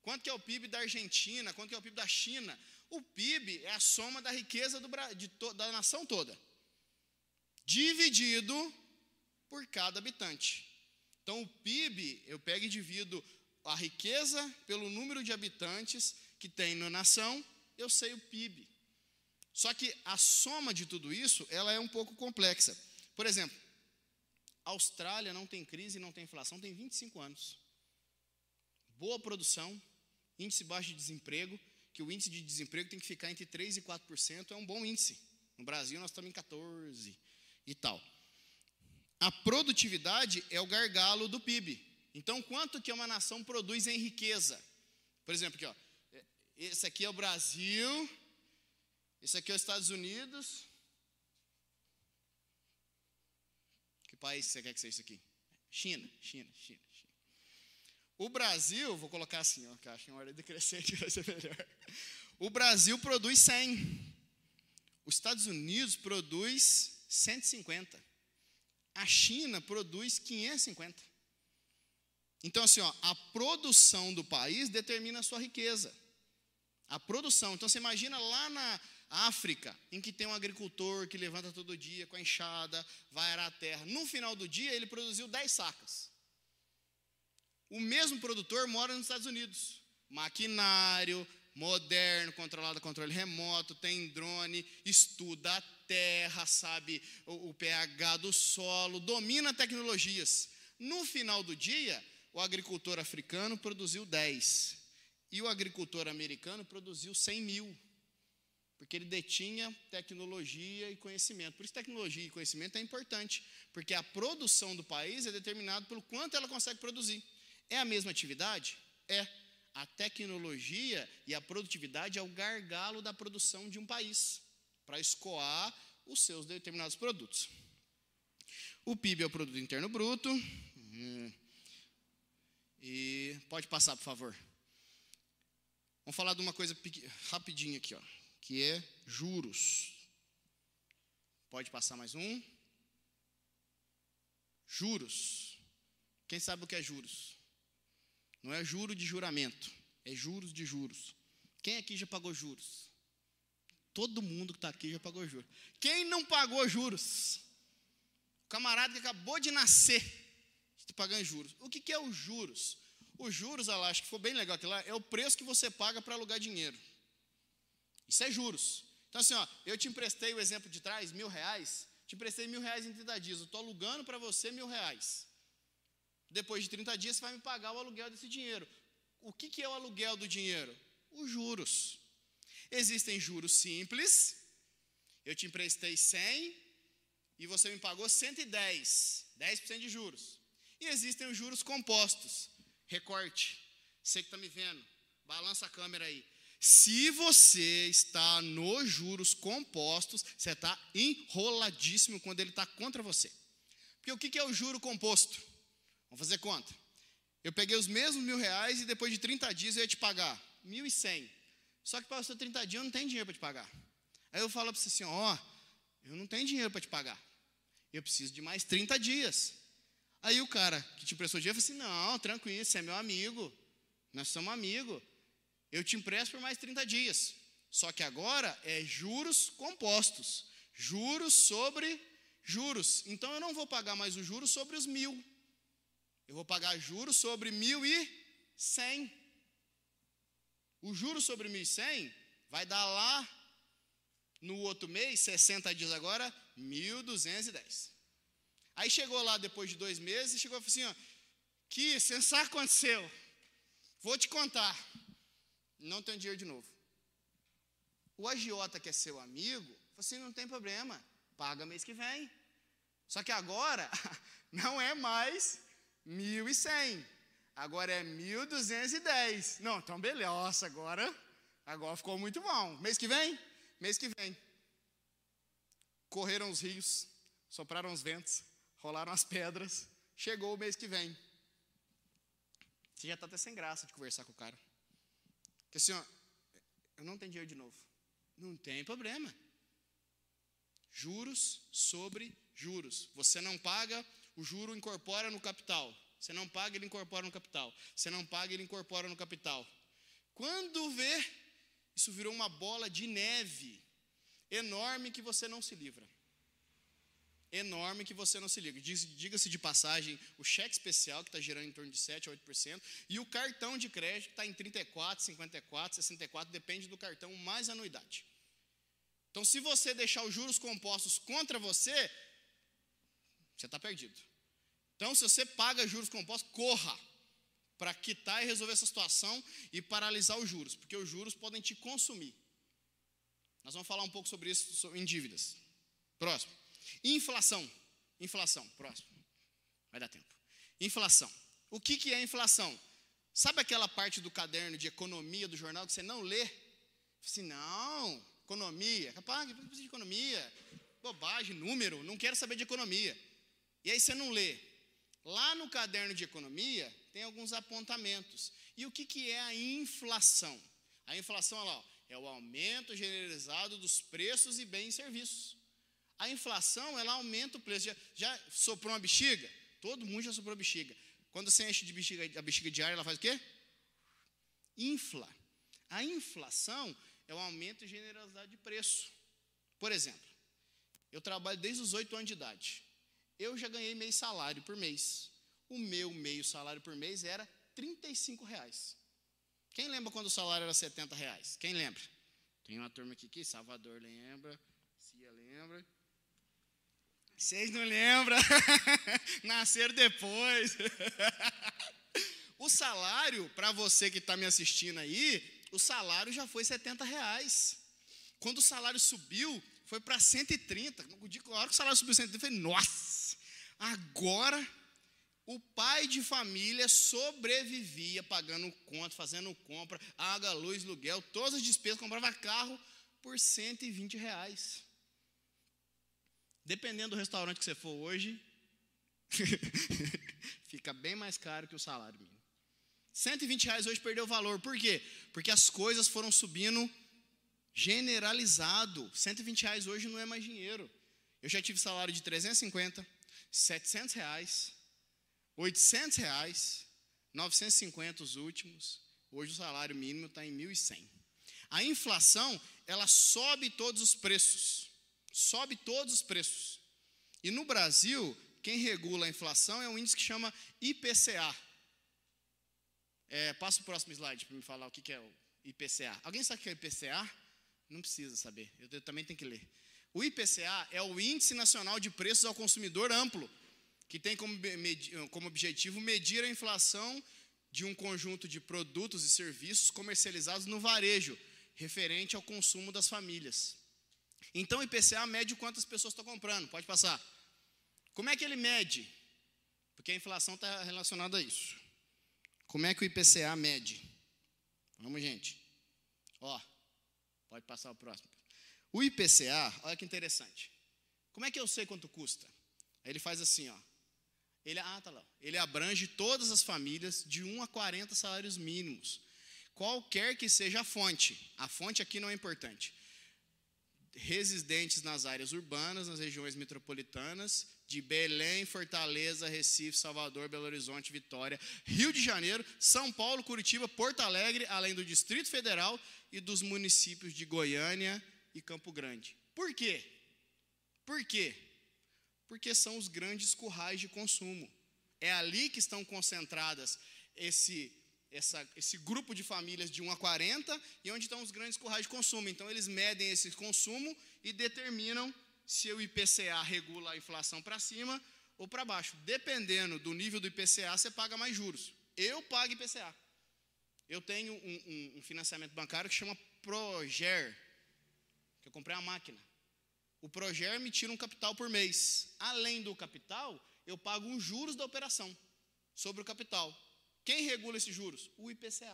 Quanto que é o PIB da Argentina? Quanto que é o PIB da China? O PIB é a soma da riqueza do, to, da nação toda, dividido por cada habitante. Então, o PIB, eu pego e divido a riqueza pelo número de habitantes que tem na nação, eu sei o PIB. Só que a soma de tudo isso, ela é um pouco complexa. Por exemplo, a Austrália não tem crise, não tem inflação, tem 25 anos. Boa produção, índice baixo de desemprego, que o índice de desemprego tem que ficar entre 3 e 4%, é um bom índice. No Brasil nós estamos em 14 e tal. A produtividade é o gargalo do PIB. Então, quanto que uma nação produz em riqueza? Por exemplo, aqui, ó, esse aqui é o Brasil, esse aqui é os Estados Unidos. Que país você quer que seja isso aqui? China, China, China, China. O Brasil, vou colocar assim, ó, que acho que em ordem decrescente vai ser melhor. O Brasil produz 100. Os Estados Unidos produz 150. A China produz 550. Então, assim, ó, a produção do país determina a sua riqueza. A produção. Então, você imagina lá na África, em que tem um agricultor que levanta todo dia com a enxada, vai arar a terra. No final do dia, ele produziu 10 sacas. O mesmo produtor mora nos Estados Unidos. Maquinário, moderno, controlado a controle remoto, tem drone, estuda a terra, sabe o, o pH do solo, domina tecnologias. No final do dia, o agricultor africano produziu 10 e o agricultor americano produziu 100 mil, porque ele detinha tecnologia e conhecimento. Por isso, tecnologia e conhecimento é importante, porque a produção do país é determinada pelo quanto ela consegue produzir. É a mesma atividade? É. A tecnologia e a produtividade é o gargalo da produção de um país, para escoar os seus determinados produtos. O PIB é o produto interno bruto. Hum. E pode passar, por favor. Vamos falar de uma coisa rapidinho aqui, ó, que é juros. Pode passar mais um. Juros. Quem sabe o que é juros? Não é juro de juramento, é juros de juros. Quem aqui já pagou juros? Todo mundo que está aqui já pagou juros. Quem não pagou juros? O camarada que acabou de nascer pagando juros. O que, que é os juros? Os juros, ela acho que foi bem legal aquilo lá, é o preço que você paga para alugar dinheiro. Isso é juros. Então, assim, ó, eu te emprestei o exemplo de trás, mil reais, te emprestei mil reais em 30 dias, eu estou alugando para você mil reais. Depois de 30 dias, você vai me pagar o aluguel desse dinheiro. O que, que é o aluguel do dinheiro? Os juros. Existem juros simples, eu te emprestei 100 e você me pagou 110, 10% de juros. E existem os juros compostos. Recorte. Você que está me vendo, balança a câmera aí. Se você está nos juros compostos, você está enroladíssimo quando ele está contra você. Porque o que é o juro composto? Vamos fazer conta. Eu peguei os mesmos mil reais e depois de 30 dias eu ia te pagar mil e cem. Só que passou 30 dias eu não tenho dinheiro para te pagar. Aí eu falo para você assim, ó, oh, eu não tenho dinheiro para te pagar. Eu preciso de mais 30 dias. Aí o cara que te emprestou dinheiro falou assim: Não, tranquilo, você é meu amigo, nós somos amigos, eu te empresto por mais 30 dias. Só que agora é juros compostos, juros sobre juros. Então eu não vou pagar mais os juros sobre os mil, eu vou pagar juros sobre mil e cem. O juros sobre mil e cem vai dar lá no outro mês, 60 dias agora, 1.210. Aí chegou lá depois de dois meses e chegou e falou assim: ó, que você que aconteceu. Vou te contar. não tenho dinheiro de novo. O agiota que é seu amigo, falou assim, não tem problema, paga mês que vem. Só que agora [laughs] não é mais 1.100, agora é 1.210. Não, então beleza, agora, agora ficou muito bom. Mês que vem? Mês que vem. Correram os rios, sopraram os ventos, rolaram as pedras, chegou o mês que vem. Você já está até sem graça de conversar com o cara. Porque assim, ó, eu não tenho dinheiro de novo. Não tem problema. Juros sobre juros. Você não paga, o juro incorpora no capital. Você não paga, ele incorpora no capital. Você não paga, ele incorpora no capital. Quando vê, isso virou uma bola de neve enorme que você não se livra enorme que você não se liga. Diga-se de passagem, o cheque especial, que está gerando em torno de 7 a 8%, e o cartão de crédito, está em 34, 54, 64, depende do cartão, mais anuidade. Então, se você deixar os juros compostos contra você, você está perdido. Então, se você paga juros compostos, corra para quitar e resolver essa situação e paralisar os juros, porque os juros podem te consumir. Nós vamos falar um pouco sobre isso em dívidas. Próximo. Inflação. Inflação, próximo. Vai dar tempo. Inflação. O que, que é inflação? Sabe aquela parte do caderno de economia do jornal que você não lê? Assim, não, economia, capaz de economia, bobagem, número, não quero saber de economia. E aí você não lê. Lá no caderno de economia tem alguns apontamentos. E o que, que é a inflação? A inflação lá, ó, é o aumento generalizado dos preços e bens e serviços. A inflação, ela aumenta o preço. Já, já soprou uma bexiga? Todo mundo já soprou a bexiga. Quando você enche de bexiga, a bexiga diária, ela faz o quê? Infla. A inflação é o aumento de generosidade de preço. Por exemplo, eu trabalho desde os 8 anos de idade. Eu já ganhei meio salário por mês. O meu meio salário por mês era 35 reais. Quem lembra quando o salário era 70 reais? Quem lembra? Tem uma turma aqui que Salvador lembra, Cia lembra. Vocês não lembram? [laughs] Nasceram depois. [laughs] o salário, para você que está me assistindo aí, o salário já foi 70 reais. Quando o salário subiu, foi para 130. Na hora que o salário subiu 130, eu falei, nossa, agora o pai de família sobrevivia pagando conta, fazendo compra, água, luz, aluguel, todas as despesas, comprava carro por 120 reais. Dependendo do restaurante que você for hoje, [laughs] fica bem mais caro que o salário mínimo. 120 reais hoje perdeu valor. Por quê? Porque as coisas foram subindo generalizado. 120 reais hoje não é mais dinheiro. Eu já tive salário de 350, 700 reais, 800 reais, 950 os últimos. Hoje o salário mínimo está em 1.100. A inflação, ela sobe todos os preços sobe todos os preços. E no Brasil, quem regula a inflação é um índice que chama IPCA. É, passa o próximo slide para me falar o que, que é o IPCA. Alguém sabe o que é o IPCA? Não precisa saber, eu, eu também tenho que ler. O IPCA é o Índice Nacional de Preços ao Consumidor Amplo, que tem como, como objetivo medir a inflação de um conjunto de produtos e serviços comercializados no varejo, referente ao consumo das famílias. Então o IPCA mede quantas pessoas estão comprando. Pode passar. Como é que ele mede? Porque a inflação está relacionada a isso. Como é que o IPCA mede? Vamos, gente. Ó, pode passar o próximo. O IPCA, olha que interessante. Como é que eu sei quanto custa? Ele faz assim, ó. Ele, ah, tá lá. Ele abrange todas as famílias de 1 a 40 salários mínimos. Qualquer que seja a fonte. A fonte aqui não é importante residentes nas áreas urbanas, nas regiões metropolitanas de Belém, Fortaleza, Recife, Salvador, Belo Horizonte, Vitória, Rio de Janeiro, São Paulo, Curitiba, Porto Alegre, além do Distrito Federal e dos municípios de Goiânia e Campo Grande. Por quê? Por quê? Porque são os grandes currais de consumo. É ali que estão concentradas esse essa, esse grupo de famílias de 1 a 40 e onde estão os grandes currais de consumo. Então, eles medem esse consumo e determinam se o IPCA regula a inflação para cima ou para baixo. Dependendo do nível do IPCA, você paga mais juros. Eu pago IPCA. Eu tenho um, um, um financiamento bancário que chama Proger, que eu comprei uma máquina. O Proger me tira um capital por mês. Além do capital, eu pago os juros da operação sobre o capital. Quem regula esses juros? O IPCA.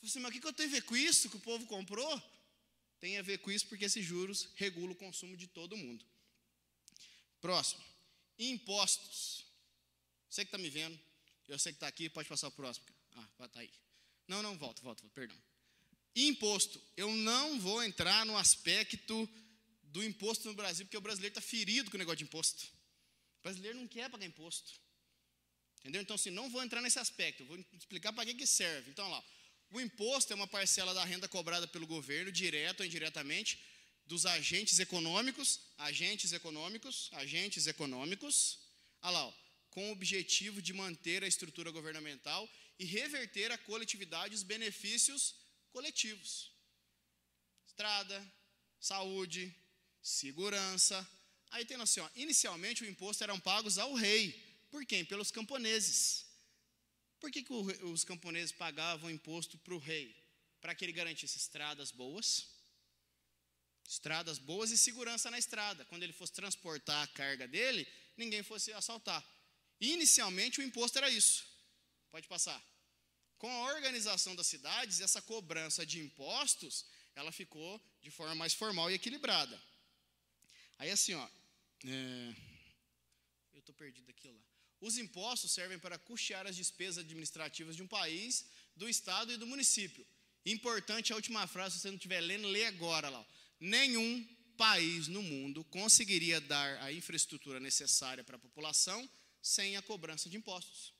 Eu assim, mas o que eu tenho a ver com isso que o povo comprou? Tem a ver com isso porque esses juros regulam o consumo de todo mundo. Próximo. Impostos. Você que está me vendo, eu sei que está aqui, pode passar o próximo. Ah, está aí. Não, não, volta, volta, perdão. Imposto. Eu não vou entrar no aspecto do imposto no Brasil, porque o brasileiro está ferido com o negócio de imposto. O brasileiro não quer pagar imposto. Entendeu? Então, assim, não vou entrar nesse aspecto, vou explicar para que, que serve. Então, lá, o imposto é uma parcela da renda cobrada pelo governo, direto ou indiretamente, dos agentes econômicos, agentes econômicos, agentes econômicos, olha lá, ó, com o objetivo de manter a estrutura governamental e reverter à coletividade os benefícios coletivos. Estrada, saúde, segurança. Aí tem assim, ó, inicialmente o imposto eram pagos ao rei. Por quem? Pelos camponeses. Por que, que os camponeses pagavam imposto para o rei? Para que ele garantisse estradas boas, estradas boas e segurança na estrada. Quando ele fosse transportar a carga dele, ninguém fosse assaltar. Inicialmente o imposto era isso. Pode passar. Com a organização das cidades, essa cobrança de impostos, ela ficou de forma mais formal e equilibrada. Aí assim, ó, é, eu estou perdido aqui lá. Os impostos servem para custear as despesas administrativas de um país, do estado e do município. Importante a última frase, se você não estiver lendo, lê agora lá. Nenhum país no mundo conseguiria dar a infraestrutura necessária para a população sem a cobrança de impostos.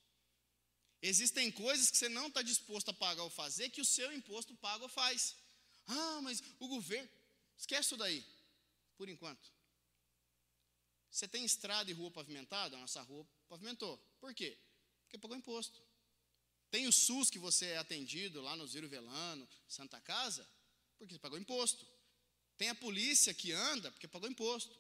Existem coisas que você não está disposto a pagar ou fazer que o seu imposto paga ou faz. Ah, mas o governo. Esquece isso daí, por enquanto. Você tem estrada e rua pavimentada? A nossa rua pavimentou. Por quê? Porque pagou imposto. Tem o SUS que você é atendido lá no Ziro Velano, Santa Casa, porque você pagou imposto. Tem a polícia que anda, porque pagou imposto.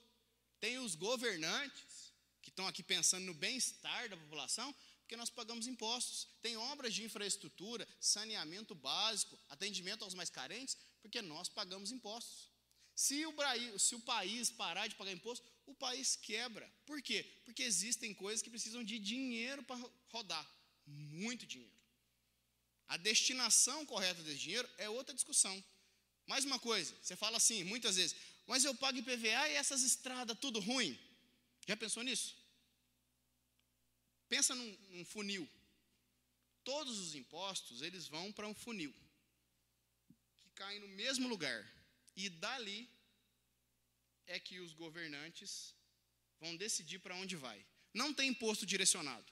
Tem os governantes que estão aqui pensando no bem-estar da população, porque nós pagamos impostos. Tem obras de infraestrutura, saneamento básico, atendimento aos mais carentes, porque nós pagamos impostos. Se o, se o país parar de pagar imposto, o país quebra. Por quê? Porque existem coisas que precisam de dinheiro para rodar muito dinheiro. A destinação correta desse dinheiro é outra discussão. Mais uma coisa, você fala assim, muitas vezes, mas eu pago IPVA e essas estradas tudo ruim. Já pensou nisso? Pensa num, num funil. Todos os impostos, eles vão para um funil. Que cai no mesmo lugar. E dali é que os governantes vão decidir para onde vai. Não tem imposto direcionado.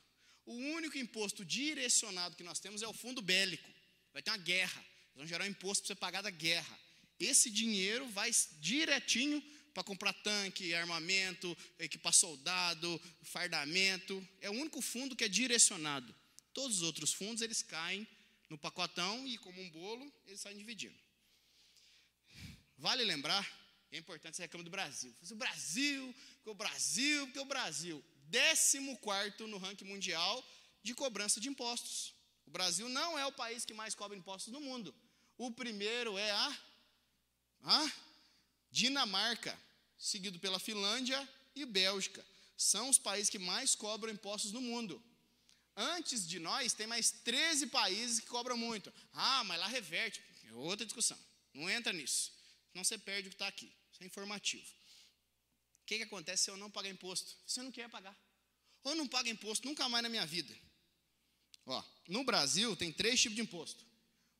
O único imposto direcionado que nós temos é o fundo bélico. Vai ter uma guerra. Eles vão gerar um imposto para você pagar da guerra. Esse dinheiro vai direitinho para comprar tanque, armamento, equipar soldado, fardamento. É o único fundo que é direcionado. Todos os outros fundos eles caem no pacotão e como um bolo eles saem dividindo. Vale lembrar é importante, você reclama do Brasil. O Brasil, porque o Brasil, porque o Brasil. 14 no ranking mundial de cobrança de impostos. O Brasil não é o país que mais cobra impostos no mundo. O primeiro é a, a Dinamarca, seguido pela Finlândia e Bélgica. São os países que mais cobram impostos no mundo. Antes de nós, tem mais 13 países que cobram muito. Ah, mas lá reverte. É outra discussão. Não entra nisso. Não você perde o que está aqui. Isso é informativo. O que, que acontece se eu não pagar imposto? Você não quer pagar. Ou não paga imposto nunca mais na minha vida. Ó, no Brasil tem três tipos de imposto: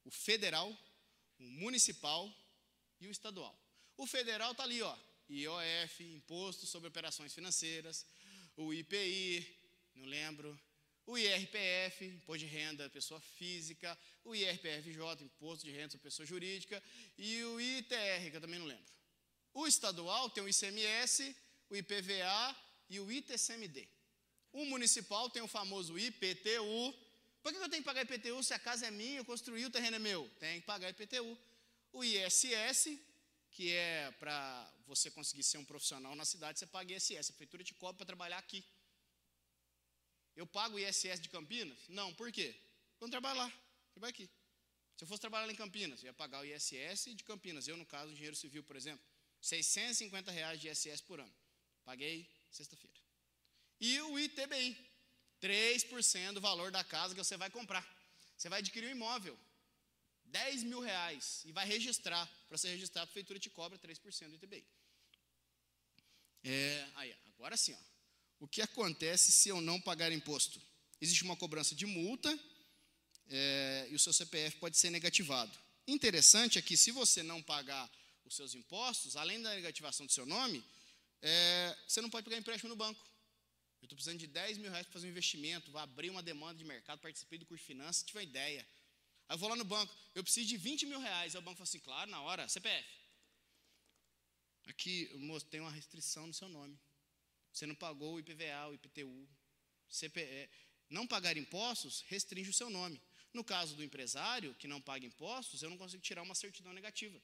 o federal, o municipal e o estadual. O federal está ali, ó, IOF, Imposto sobre Operações Financeiras, o IPI, não lembro, o IRPF, Imposto de Renda Pessoa Física, o IRPFJ, Imposto de Renda Pessoa Jurídica, e o ITR, que eu também não lembro. O estadual tem o ICMS, o IPVA e o ITCMD. O municipal tem o famoso IPTU. Por que eu tenho que pagar IPTU se a casa é minha, eu construí, o terreno é meu? Tem que pagar IPTU. O ISS, que é para você conseguir ser um profissional na cidade, você paga ISS. A prefeitura te cobra para trabalhar aqui. Eu pago o ISS de Campinas? Não, por quê? Quando trabalho lá, trabalho aqui. Se eu fosse trabalhar em Campinas, eu ia pagar o ISS de Campinas. Eu, no caso, engenheiro civil, por exemplo, 650 reais de ISS por ano. Paguei sexta-feira. E o ITBI, 3% do valor da casa que você vai comprar. Você vai adquirir um imóvel, 10 mil reais, e vai registrar. Para você registrar, a prefeitura te cobra 3% do ITBI. É, aí, agora sim, ó. o que acontece se eu não pagar imposto? Existe uma cobrança de multa é, e o seu CPF pode ser negativado. Interessante é que se você não pagar os seus impostos, além da negativação do seu nome, é, você não pode pegar empréstimo no banco. Eu estou precisando de 10 mil reais para fazer um investimento, vou abrir uma demanda de mercado, participei do curso de finanças, se tiver ideia. Aí eu vou lá no banco, eu preciso de 20 mil reais. Aí o banco fala assim, claro, na hora, CPF. Aqui, moço, tem uma restrição no seu nome. Você não pagou o IPVA, o IPTU. Não pagar impostos restringe o seu nome. No caso do empresário que não paga impostos, eu não consigo tirar uma certidão negativa.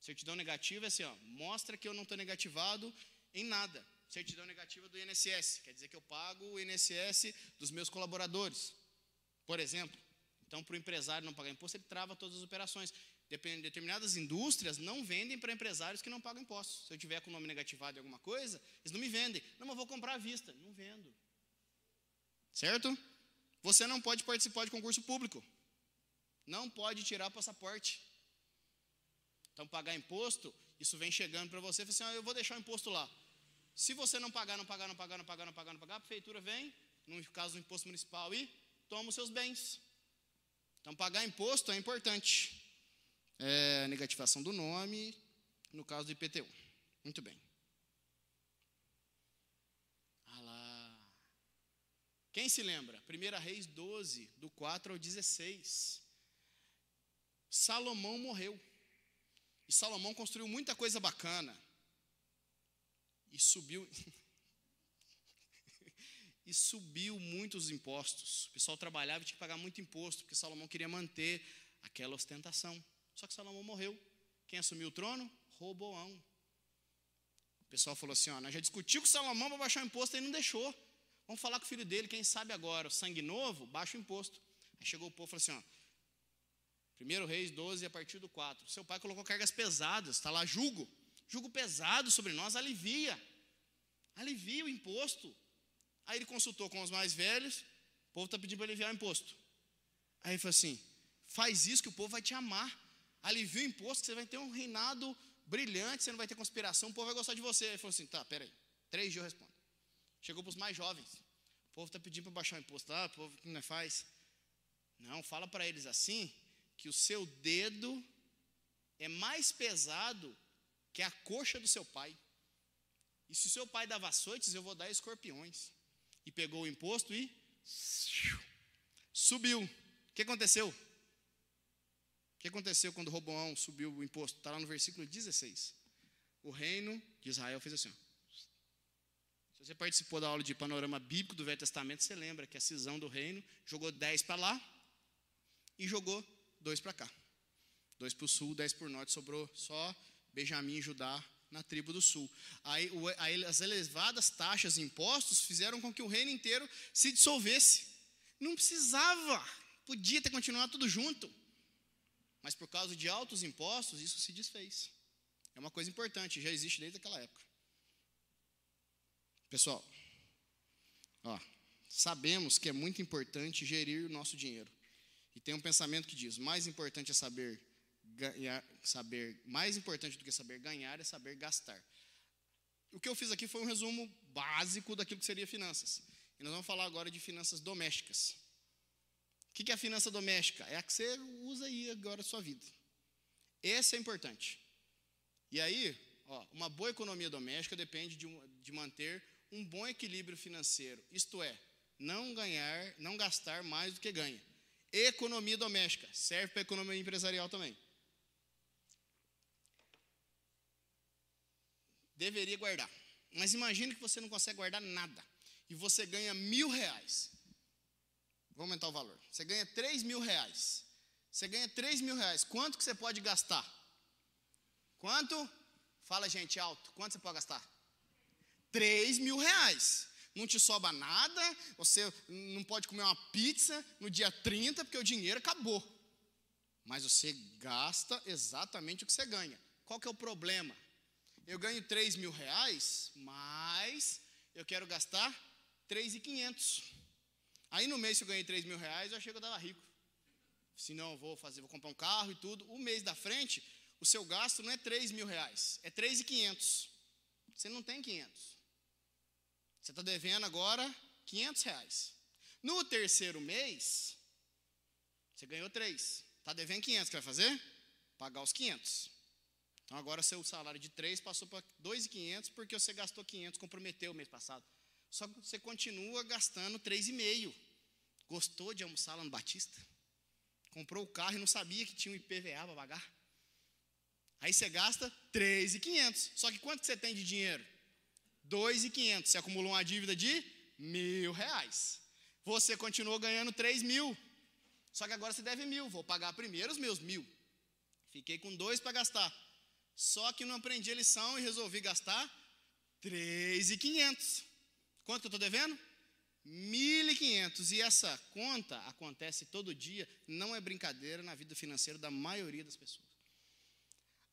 Certidão negativa é assim, ó, mostra que eu não estou negativado em nada. Certidão negativa do INSS, quer dizer que eu pago o INSS dos meus colaboradores, por exemplo. Então, para o empresário não pagar imposto, ele trava todas as operações. Determinadas indústrias não vendem para empresários que não pagam impostos. Se eu tiver com o nome negativado em alguma coisa, eles não me vendem. Não, mas vou comprar à vista. Não vendo. Certo? Você não pode participar de concurso público. Não pode tirar passaporte. Então, pagar imposto, isso vem chegando para você, fala assim, ah, eu vou deixar o imposto lá. Se você não pagar, não pagar, não pagar, não pagar, não pagar, não pagar, a prefeitura vem, no caso do imposto municipal, e toma os seus bens. Então, pagar imposto é importante. É, negativação do nome, no caso do IPTU. Muito bem. Ah lá. Quem se lembra? 1 Reis 12, do 4 ao 16. Salomão morreu. E Salomão construiu muita coisa bacana. E subiu. [laughs] e subiu muitos impostos. O pessoal trabalhava e tinha que pagar muito imposto, porque Salomão queria manter aquela ostentação. Só que Salomão morreu. Quem assumiu o trono? Roboão. O pessoal falou assim: ó, nós já discutiu com Salomão para baixar o imposto ele não deixou. Vamos falar com o filho dele, quem sabe agora, o sangue novo, baixa o imposto. Aí chegou o povo e falou assim: ó, Primeiro Reis 12, a partir do 4. Seu pai colocou cargas pesadas, está lá, jugo. Jugo pesado sobre nós, alivia. Alivia o imposto. Aí ele consultou com os mais velhos, o povo está pedindo para aliviar o imposto. Aí ele falou assim: faz isso que o povo vai te amar. Alivia o imposto, você vai ter um reinado brilhante, você não vai ter conspiração, o povo vai gostar de você. Ele falou assim: tá, peraí. Três dias eu respondo. Chegou para os mais jovens. O povo está pedindo para baixar o imposto. Ah, o povo não faz. Não, fala para eles assim, que o seu dedo é mais pesado que a coxa do seu pai. E se o seu pai dava açoites, eu vou dar escorpiões. E pegou o imposto e subiu. O que aconteceu? O que aconteceu quando Roboão subiu o imposto? Está lá no versículo 16. O reino de Israel fez assim. Se você participou da aula de panorama bíblico do Velho Testamento, você lembra que a cisão do reino jogou 10 para lá e jogou dois para cá. Dois para o sul, dez para o norte, sobrou só Benjamim e Judá na tribo do sul. Aí, aí, as elevadas taxas de impostos fizeram com que o reino inteiro se dissolvesse. Não precisava, podia ter continuado tudo junto. Mas por causa de altos impostos, isso se desfez. É uma coisa importante, já existe desde aquela época. Pessoal, ó, sabemos que é muito importante gerir o nosso dinheiro. Tem um pensamento que diz: mais importante é saber ganhar, saber, mais importante do que saber ganhar é saber gastar. O que eu fiz aqui foi um resumo básico daquilo que seria finanças. E nós vamos falar agora de finanças domésticas. O que é a finança doméstica? É a que você usa aí agora na sua vida. Esse é importante. E aí, ó, uma boa economia doméstica depende de, de manter um bom equilíbrio financeiro. Isto é, não ganhar, não gastar mais do que ganha. Economia doméstica, serve para economia empresarial também. Deveria guardar. Mas imagine que você não consegue guardar nada. E você ganha mil reais. Vou aumentar o valor. Você ganha três mil reais. Você ganha três mil reais. Quanto que você pode gastar? Quanto? Fala, gente, alto. Quanto você pode gastar? Três mil reais não te sobra nada, você não pode comer uma pizza no dia 30 porque o dinheiro acabou. mas você gasta exatamente o que você ganha. Qual que é o problema? Eu ganho 3 mil reais, mas eu quero gastar 3,500. Aí no mês, se eu ganhei 3 mil reais, eu achei que eu estava rico. Se não, vou fazer, vou comprar um carro e tudo. O mês da frente, o seu gasto não é 3 mil reais, é 3,500. Você não tem 500. Você está devendo agora 500 reais. No terceiro mês, você ganhou 3. Está devendo 500, o que vai fazer? Pagar os 500. Então agora seu salário de 3 passou para 2,500 porque você gastou 500, comprometeu o mês passado. Só que você continua gastando 3,5. Gostou de almoçar lá no Batista? Comprou o carro e não sabia que tinha um IPVA para pagar? Aí você gasta 3,500. Só que quanto que você tem de dinheiro? 2,500. Você acumulou uma dívida de mil reais. Você continuou ganhando 3 mil. Só que agora você deve mil. Vou pagar primeiro os meus mil. Fiquei com dois para gastar. Só que não aprendi a lição e resolvi gastar 3,500. Quanto que eu estou devendo? 1.500. E essa conta acontece todo dia, não é brincadeira na vida financeira da maioria das pessoas.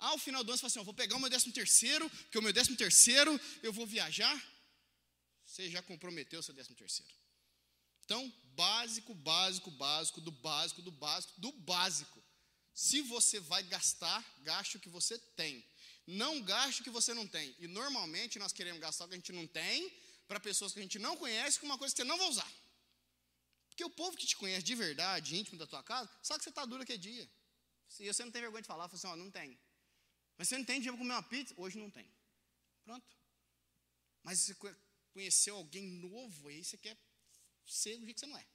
Ao final do ano, você fala assim: eu vou pegar o meu décimo terceiro, porque o meu décimo terceiro eu vou viajar. Você já comprometeu o seu décimo terceiro. Então, básico, básico, básico, do básico, do básico, do básico. Se você vai gastar, gaste o que você tem. Não gaste o que você não tem. E normalmente nós queremos gastar o que a gente não tem para pessoas que a gente não conhece com uma coisa que você não vai usar. Porque o povo que te conhece de verdade, íntimo da tua casa, sabe que você está duro que é dia. E você não tem vergonha de falar, fala assim, ó, não tem. Mas você não tem dinheiro para comer uma pizza? Hoje não tem. Pronto. Mas você conheceu alguém novo, aí você quer ser do jeito que você não é.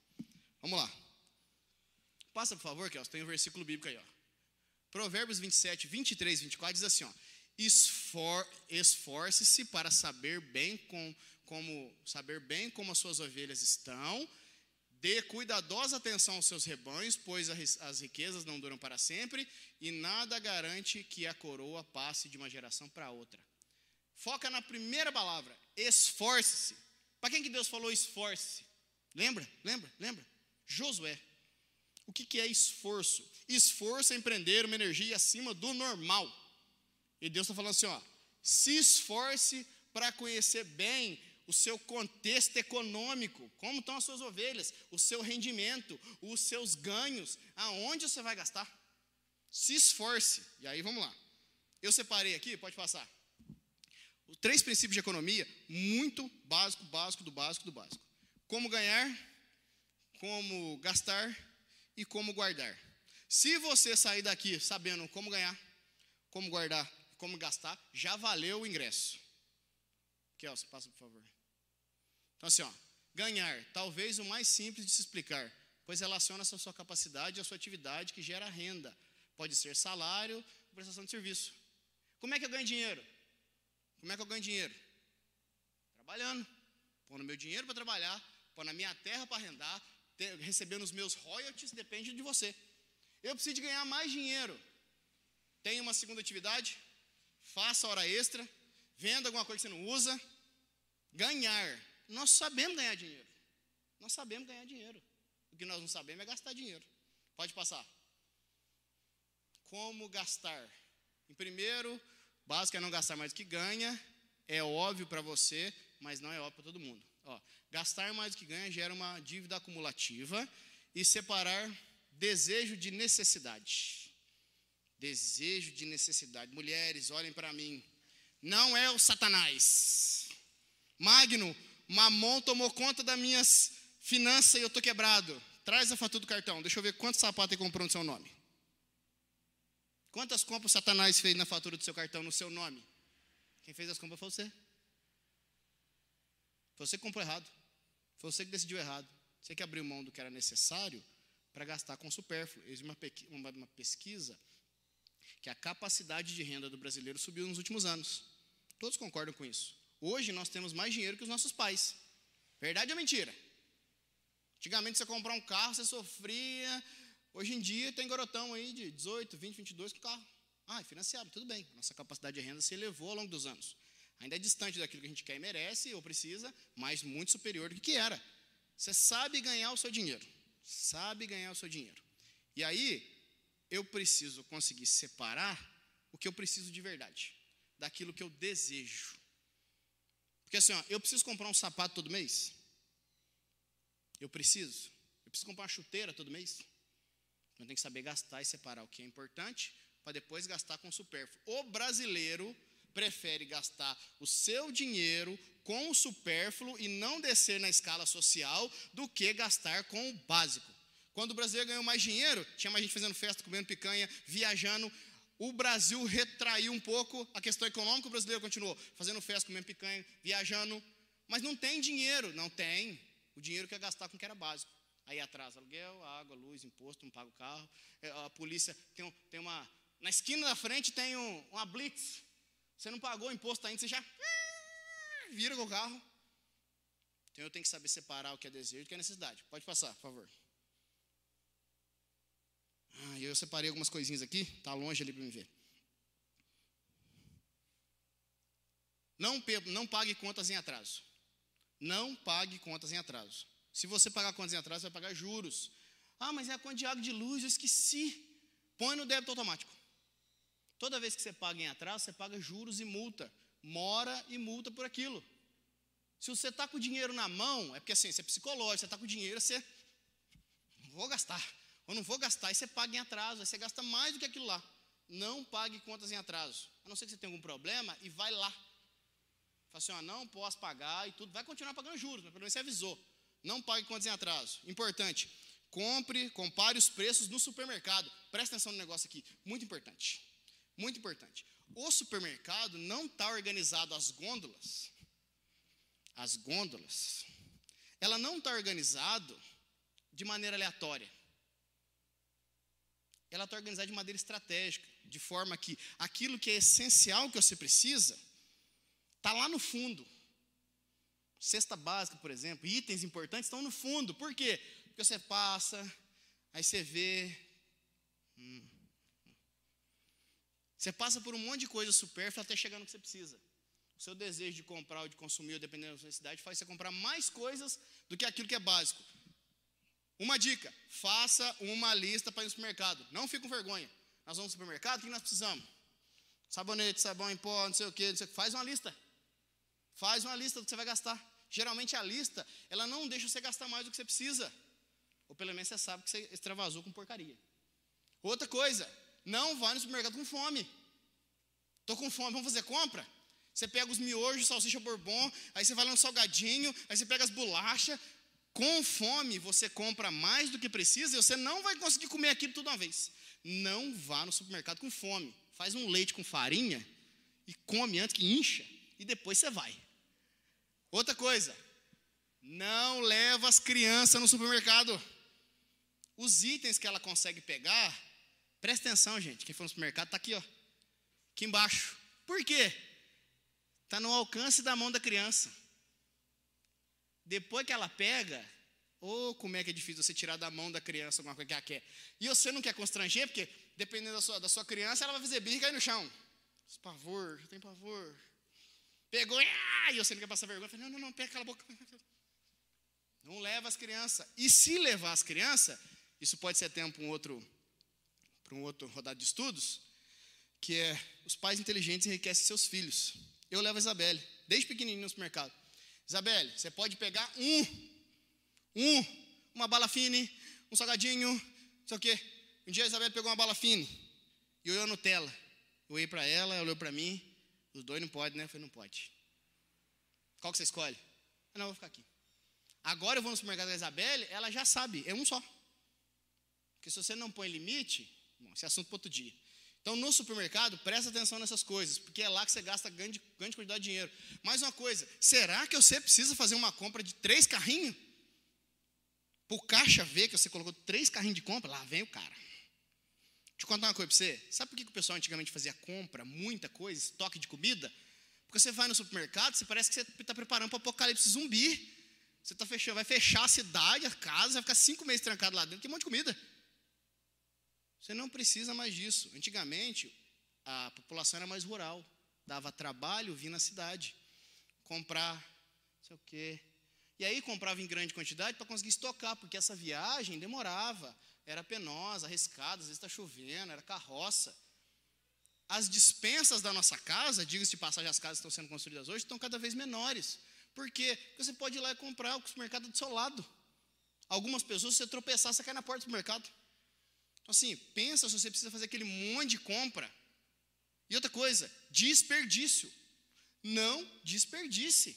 Vamos lá. Passa, por favor, Kelso, tem um versículo bíblico aí, ó. Provérbios 27, 23, 24 diz assim, ó. Esfor, esforce-se para saber bem com, como saber bem como as suas ovelhas estão, dê cuidadosa atenção aos seus rebanhos, pois as riquezas não duram para sempre, e nada garante que a coroa passe de uma geração para outra. Foca na primeira palavra, esforce-se. Para quem que Deus falou esforce-se? Lembra? Lembra? Lembra? Josué. O que, que é esforço? Esforço é empreender uma energia acima do normal. E Deus está falando assim: ó, se esforce para conhecer bem o seu contexto econômico, como estão as suas ovelhas, o seu rendimento, os seus ganhos, aonde você vai gastar. Se esforce. E aí vamos lá. Eu separei aqui, pode passar. Três princípios de economia, muito básico, básico, do básico, do básico. Como ganhar, como gastar e como guardar. Se você sair daqui sabendo como ganhar, como guardar, como gastar, já valeu o ingresso. Kelso, passa por favor. Então assim, ó, ganhar, talvez o mais simples de se explicar, pois relaciona-se à sua capacidade e à sua atividade que gera renda. Pode ser salário prestação de serviço. Como é que eu ganho dinheiro? Como é que eu ganho dinheiro? Trabalhando. Pondo meu dinheiro para trabalhar, pondo a minha terra para arrendar, ter, recebendo os meus royalties, depende de você. Eu preciso de ganhar mais dinheiro. Tenha uma segunda atividade, faça hora extra, venda alguma coisa que você não usa. Ganhar. Nós sabemos ganhar dinheiro. Nós sabemos ganhar dinheiro. O que nós não sabemos é gastar dinheiro. Pode passar. Como gastar? Em primeiro, básico é não gastar mais do que ganha. É óbvio para você, mas não é óbvio para todo mundo. Ó, gastar mais do que ganha gera uma dívida acumulativa e separar desejo de necessidade. Desejo de necessidade. Mulheres, olhem para mim. Não é o Satanás. Magno, Mamon tomou conta das minhas finanças e eu estou quebrado. Traz a fatura do cartão. Deixa eu ver quantos sapatos ele comprou no seu nome. Quantas compras Satanás fez na fatura do seu cartão no seu nome? Quem fez as compras foi você. Foi você que comprou errado. Foi você que decidiu errado. Você que abriu mão do que era necessário para gastar com supérfluo. Existe uma, uma pesquisa que a capacidade de renda do brasileiro subiu nos últimos anos. Todos concordam com isso. Hoje nós temos mais dinheiro que os nossos pais. Verdade ou mentira? Antigamente você comprar um carro, você sofria. Hoje em dia tem garotão aí de 18, 20, 22 com carro. Ah, é financiado, tudo bem. Nossa capacidade de renda se elevou ao longo dos anos. Ainda é distante daquilo que a gente quer e merece ou precisa, mas muito superior do que era. Você sabe ganhar o seu dinheiro. Sabe ganhar o seu dinheiro. E aí, eu preciso conseguir separar o que eu preciso de verdade, daquilo que eu desejo. Porque assim, ó, eu preciso comprar um sapato todo mês? Eu preciso. Eu preciso comprar uma chuteira todo mês? Então tem que saber gastar e separar o que é importante para depois gastar com o supérfluo. O brasileiro prefere gastar o seu dinheiro com o supérfluo e não descer na escala social do que gastar com o básico. Quando o brasileiro ganhou mais dinheiro, tinha mais gente fazendo festa, comendo picanha, viajando. O Brasil retraiu um pouco a questão econômica, o brasileiro continuou fazendo festa, comendo picanha, viajando. Mas não tem dinheiro, não tem. O dinheiro quer gastar com o que era básico. Aí atrasa aluguel, água, luz, imposto, não paga o carro. É, a polícia tem, tem uma. Na esquina da frente tem um, uma blitz. Você não pagou o imposto ainda, você já vira com o carro. Então eu tenho que saber separar o que é desejo e o que é necessidade. Pode passar, por favor. Ah, eu separei algumas coisinhas aqui, tá longe ali para me ver. Não, não pague contas em atraso. Não pague contas em atraso. Se você pagar contas em atraso, vai pagar juros. Ah, mas é a conta de água de luz, eu esqueci. Põe no débito automático. Toda vez que você paga em atraso, você paga juros e multa. Mora e multa por aquilo. Se você está com o dinheiro na mão, é porque assim, você é psicológico, você está com o dinheiro, você. Vou gastar. Ou não vou gastar, e você paga em atraso, aí você gasta mais do que aquilo lá. Não pague contas em atraso. A não ser que você tenha algum problema e vai lá. Fala assim, não posso pagar e tudo. Vai continuar pagando juros, mas pelo menos você avisou. Não pague contas em atraso. Importante. Compre, compare os preços no supermercado. Presta atenção no negócio aqui. Muito importante. Muito importante. O supermercado não está organizado as gôndolas. As gôndolas. Ela não está organizado de maneira aleatória. Ela está organizada de maneira estratégica, de forma que aquilo que é essencial que você precisa está lá no fundo. Cesta básica, por exemplo, itens importantes estão no fundo. Por quê? Porque você passa, aí você vê. Hum, você passa por um monte de coisa supérflua até chegar no que você precisa. O seu desejo de comprar ou de consumir, dependendo da sua necessidade, faz você comprar mais coisas do que aquilo que é básico. Uma dica: faça uma lista para ir no supermercado. Não fique com vergonha. Nós vamos no supermercado, o que nós precisamos? Sabonete, sabão em pó, não sei o que, faz uma lista. Faz uma lista do que você vai gastar. Geralmente a lista, ela não deixa você gastar mais do que você precisa. Ou pelo menos você sabe que você extravasou com porcaria. Outra coisa, não vá no supermercado com fome. Estou com fome, vamos fazer compra? Você pega os miojos, salsicha bourbon, aí você vai lá no salgadinho, aí você pega as bolachas. Com fome, você compra mais do que precisa e você não vai conseguir comer aquilo tudo uma vez. Não vá no supermercado com fome. Faz um leite com farinha e come antes que incha e depois você vai. Outra coisa, não leva as crianças no supermercado. Os itens que ela consegue pegar, presta atenção, gente. Quem for no supermercado está aqui, ó, aqui embaixo. Por quê? Está no alcance da mão da criança. Depois que ela pega, ou oh, como é que é difícil você tirar da mão da criança alguma coisa que ela quer. E você não quer constranger, porque dependendo da sua, da sua criança, ela vai fazer birra e cair no chão. Pavor, tem pavor. Pegou, ah, e você não quer passar vergonha. Não, não, não, pega aquela boca. [laughs] Não leva as crianças. E se levar as crianças, isso pode ser tempo um outro, para um outro rodado de estudos, que é os pais inteligentes enriquecem seus filhos. Eu levo a Isabelle, desde pequenininho no supermercado. Isabelle, você pode pegar um, um, uma bala fine, um salgadinho, não sei o quê. Um dia a Isabelle pegou uma bala fine e olhou a Nutella. Eu olhei para ela, ela olhou para mim. Os dois não podem, né? Eu falei, não pode. Qual que você escolhe? Ah, não, eu vou ficar aqui. Agora eu vou no supermercado da Isabelle, ela já sabe, é um só. Porque se você não põe limite, bom, esse é assunto para outro dia. Então, no supermercado, presta atenção nessas coisas, porque é lá que você gasta grande, grande quantidade de dinheiro. Mais uma coisa, será que você precisa fazer uma compra de três carrinhos? Para o caixa ver que você colocou três carrinhos de compra, lá vem o cara. Deixa eu contar uma coisa para você. Sabe por que o pessoal antigamente fazia compra, muita coisa, estoque de comida? Porque você vai no supermercado, você parece que você está preparando para o apocalipse zumbi. Você tá fechando, vai fechar a cidade, a casa, vai ficar cinco meses trancado lá dentro, tem um monte de comida. Você não precisa mais disso. Antigamente, a população era mais rural. Dava trabalho vir na cidade, comprar, não sei o quê. E aí comprava em grande quantidade para conseguir estocar, porque essa viagem demorava, era penosa, arriscada, às vezes está chovendo, era carroça. As dispensas da nossa casa, diga-se de passagem, as casas que estão sendo construídas hoje, estão cada vez menores. Por quê? Porque você pode ir lá e comprar o supermercado do seu lado. Algumas pessoas, se você tropeçar, você cai na porta do mercado. Então, assim, pensa se você precisa fazer aquele monte de compra. E outra coisa, desperdício. Não desperdice.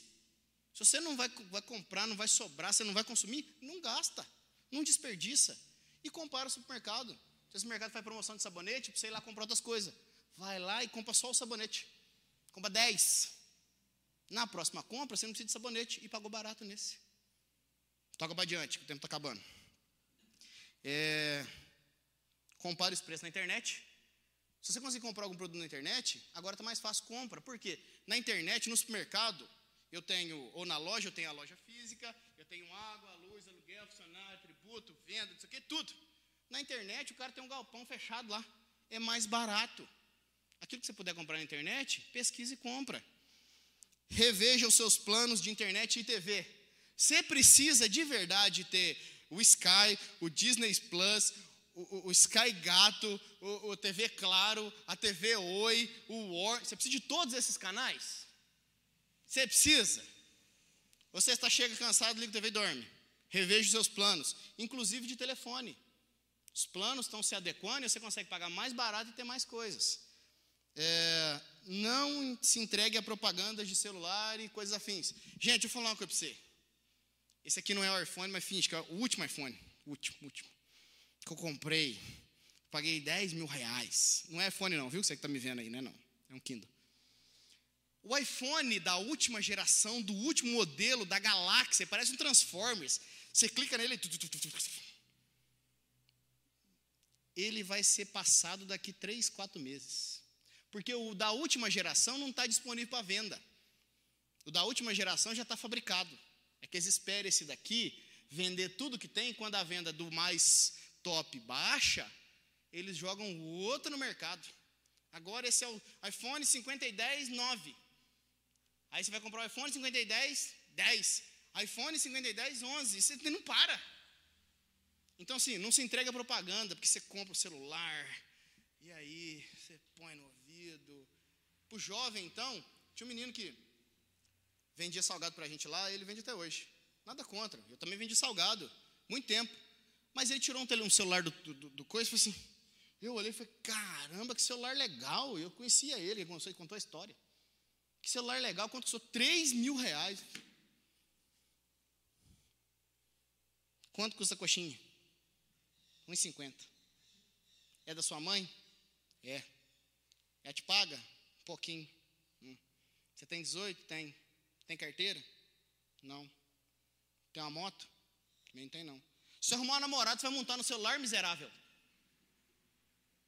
Se você não vai, vai comprar, não vai sobrar, você não vai consumir, não gasta. Não desperdiça. E compara o supermercado. Se o supermercado faz promoção de sabonete, você ir lá comprar outras coisas. Vai lá e compra só o sabonete. Compra 10. Na próxima compra, você não precisa de sabonete e pagou barato nesse. Toca para adiante, que o tempo está acabando. É, compara os preços na internet. Se você conseguir comprar algum produto na internet, agora está mais fácil compra. Por quê? Na internet, no supermercado, eu tenho, ou na loja, eu tenho a loja física, eu tenho água, luz, aluguel, funcionário, tributo, venda, isso aqui, tudo. Na internet, o cara tem um galpão fechado lá. É mais barato. Aquilo que você puder comprar na internet, pesquise e compra. Reveja os seus planos de internet e TV. Você precisa de verdade ter o Sky, o Disney Plus, o, o Sky Gato, o, o, TV Claro, a TV Oi, o War. Você precisa de todos esses canais? Você precisa. Você está chega cansado, liga a TV e dorme. Reveja os seus planos, inclusive de telefone. Os planos estão se adequando e você consegue pagar mais barato e ter mais coisas. É, não se entregue a propagandas de celular e coisas afins. Gente, vou falar uma coisa para você. Esse aqui não é o iPhone, mas finge que é o último iPhone. Último, último. Que eu comprei. Paguei 10 mil reais. Não é iPhone, não, viu? Você que está me vendo aí, né? Não. É um Kindle. O iPhone da última geração, do último modelo, da galáxia, parece um Transformers. Você clica nele. Ele vai ser passado daqui 3, 4 meses. Porque o da última geração não está disponível para venda. O da última geração já está fabricado. É que eles esperam esse daqui vender tudo que tem, quando a venda do mais top baixa, eles jogam o outro no mercado. Agora esse é o iPhone 50 e 10, 9. Aí você vai comprar o iPhone 50 e 10, 10. iPhone 50 e 10, 11. E você não para. Então, assim, não se entrega propaganda, porque você compra o celular, e aí você põe no ouvido. O jovem, então, tinha um menino que vendia salgado para a gente lá, ele vende até hoje. Nada contra. Eu também vendi salgado, muito tempo. Mas ele tirou um, celular do, do, do coisa e falou assim. Eu olhei e falei, caramba, que celular legal. Eu conhecia ele, ele contou, contou a história. Que celular legal, quanto custou? 3 mil reais. Quanto custa a coxinha? 1,50. É da sua mãe? É. Ela te paga? Um pouquinho. Hum. Você tem 18? Tem. Tem carteira? Não. Tem uma moto? Também não tem não. Se arrumar um namorado, você vai montar no celular, miserável.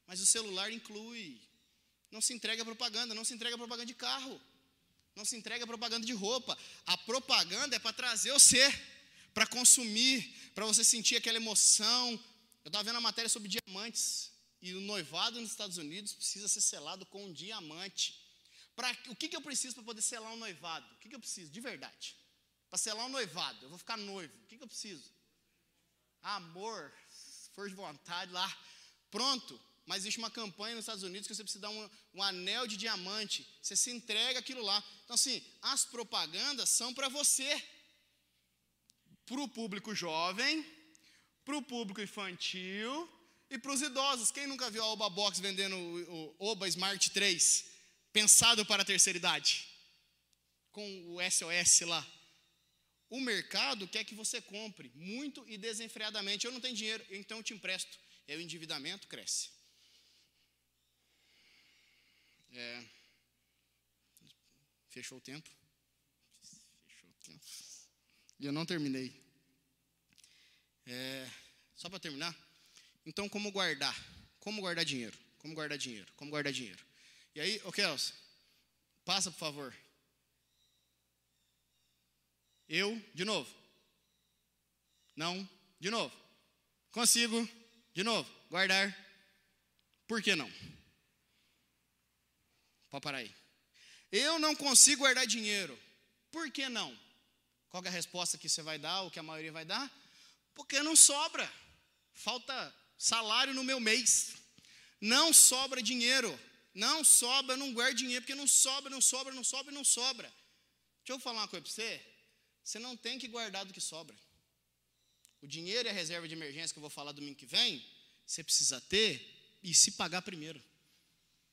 Mas o celular inclui. Não se entrega a propaganda, não se entrega a propaganda de carro. Não se entrega a propaganda de roupa. A propaganda é para trazer você, para consumir, para você sentir aquela emoção. Eu estava vendo a matéria sobre diamantes. E o noivado nos Estados Unidos precisa ser selado com um diamante. Pra, o que, que eu preciso para poder selar um noivado? O que, que eu preciso, de verdade? Para selar um noivado, eu vou ficar noivo. O que, que eu preciso? Amor, força de vontade lá. Pronto. Mas existe uma campanha nos Estados Unidos que você precisa dar um, um anel de diamante. Você se entrega aquilo lá. Então, assim, as propagandas são para você. Para o público jovem, para o público infantil e para os idosos. Quem nunca viu a Oba Box vendendo o, o Oba Smart 3? Pensado para a terceira idade. Com o SOS lá. O mercado quer que você compre muito e desenfreadamente. Eu não tenho dinheiro, então eu te empresto. E o endividamento cresce. É, fechou o tempo. Fechou o tempo. E eu não terminei. É, só para terminar. Então, como guardar? Como guardar dinheiro? Como guardar dinheiro? Como guardar dinheiro? E aí, ô Kels, passa por favor. Eu, de novo. Não, de novo. Consigo, de novo, guardar. Por que não? Pode parar aí. Eu não consigo guardar dinheiro. Por que não? Qual é a resposta que você vai dar, ou que a maioria vai dar? Porque não sobra. Falta salário no meu mês. Não sobra dinheiro. Não sobra, não guarda dinheiro, porque não sobra, não sobra, não sobra, não sobra. Deixa eu falar uma coisa para você. Você não tem que guardar do que sobra. O dinheiro e a reserva de emergência que eu vou falar domingo que vem, você precisa ter e se pagar primeiro.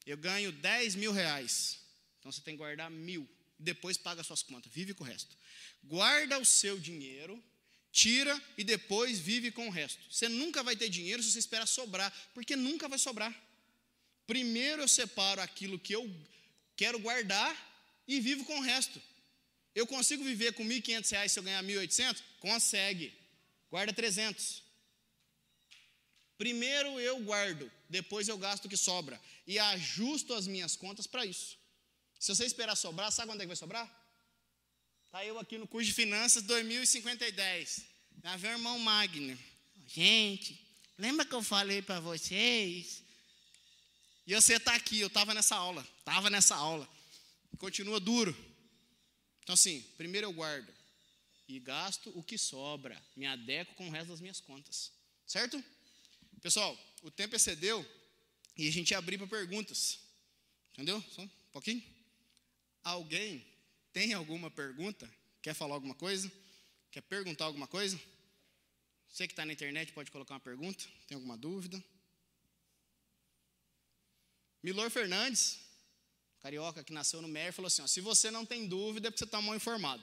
Eu ganho 10 mil reais. Então você tem que guardar mil. Depois paga suas contas. Vive com o resto. Guarda o seu dinheiro, tira e depois vive com o resto. Você nunca vai ter dinheiro se você esperar sobrar, porque nunca vai sobrar. Primeiro eu separo aquilo que eu quero guardar e vivo com o resto. Eu consigo viver com 1.500 reais se eu ganhar 1.800? Consegue. Guarda 300. Primeiro eu guardo, depois eu gasto o que sobra. E ajusto as minhas contas para isso. Se você esperar sobrar, sabe quando é que vai sobrar? Está eu aqui no curso de finanças 2050 Já vem o irmão Magno. Gente, lembra que eu falei para vocês? E você está aqui, eu estava nessa aula. Estava nessa aula. Continua duro. Então, assim, primeiro eu guardo e gasto o que sobra, me adequo com o resto das minhas contas, certo? Pessoal, o tempo excedeu e a gente abriu para perguntas, entendeu? Só um pouquinho. Alguém tem alguma pergunta? Quer falar alguma coisa? Quer perguntar alguma coisa? Você que está na internet pode colocar uma pergunta. Tem alguma dúvida? Milor Fernandes, carioca que nasceu no Mer, falou assim: ó, se você não tem dúvida é porque você está mal informado.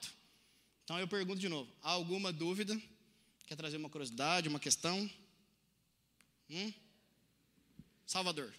Então eu pergunto de novo: há alguma dúvida? Quer trazer uma curiosidade, uma questão? Hum? Salvador.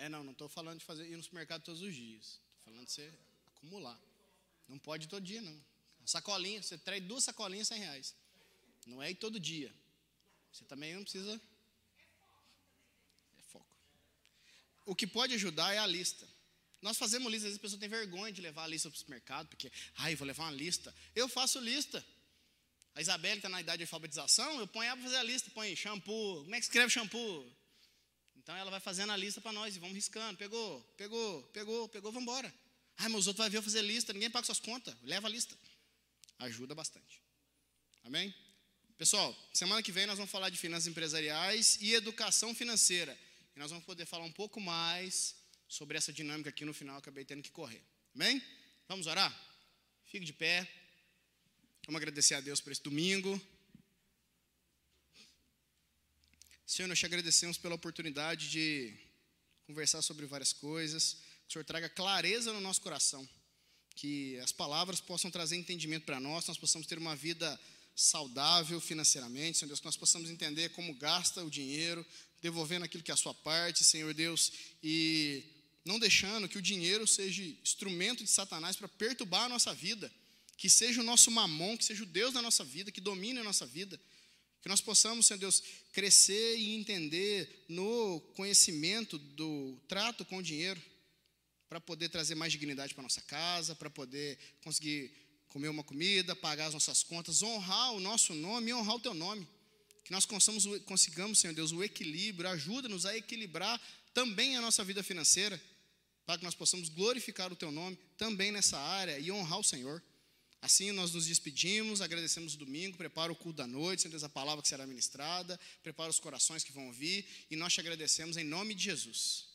É, não, não estou falando de fazer ir no supermercado todos os dias. Estou falando de você acumular. Não pode todo dia, não. Sacolinha, você traz duas sacolinhas 100 reais. Não é ir todo dia. Você também não precisa. É foco. O que pode ajudar é a lista. Nós fazemos lista, às vezes a pessoa tem vergonha de levar a lista para o supermercado, porque, ai, vou levar uma lista. Eu faço lista. A Isabelle está na idade de alfabetização, eu ponho ela para fazer a lista, põe shampoo. Como é que escreve shampoo? Então ela vai fazendo a lista para nós e vamos riscando. Pegou, pegou, pegou, pegou, vamos embora. Ah, mas os outros vão ver eu fazer lista, ninguém paga suas contas. Leva a lista. Ajuda bastante. Amém? Pessoal, semana que vem nós vamos falar de finanças empresariais e educação financeira. E nós vamos poder falar um pouco mais sobre essa dinâmica aqui no final, acabei tendo que correr. Amém? Vamos orar? Fique de pé. Vamos agradecer a Deus por esse domingo. Senhor, nós te agradecemos pela oportunidade de conversar sobre várias coisas. Que o Senhor traga clareza no nosso coração. Que as palavras possam trazer entendimento para nós, nós possamos ter uma vida saudável financeiramente, Senhor Deus, que nós possamos entender como gasta o dinheiro, devolvendo aquilo que é a sua parte, Senhor Deus, e não deixando que o dinheiro seja instrumento de Satanás para perturbar a nossa vida, que seja o nosso mamon, que seja o Deus da nossa vida, que domine a nossa vida. Que nós possamos, Senhor Deus, crescer e entender no conhecimento do trato com o dinheiro, para poder trazer mais dignidade para nossa casa, para poder conseguir comer uma comida, pagar as nossas contas, honrar o nosso nome e honrar o teu nome. Que nós consigamos, consigamos Senhor Deus, o equilíbrio, ajuda-nos a equilibrar também a nossa vida financeira, para que nós possamos glorificar o teu nome também nessa área e honrar o Senhor. Assim nós nos despedimos, agradecemos o domingo, prepara o culto da noite, Deus, a palavra que será ministrada, prepara os corações que vão ouvir, e nós te agradecemos em nome de Jesus.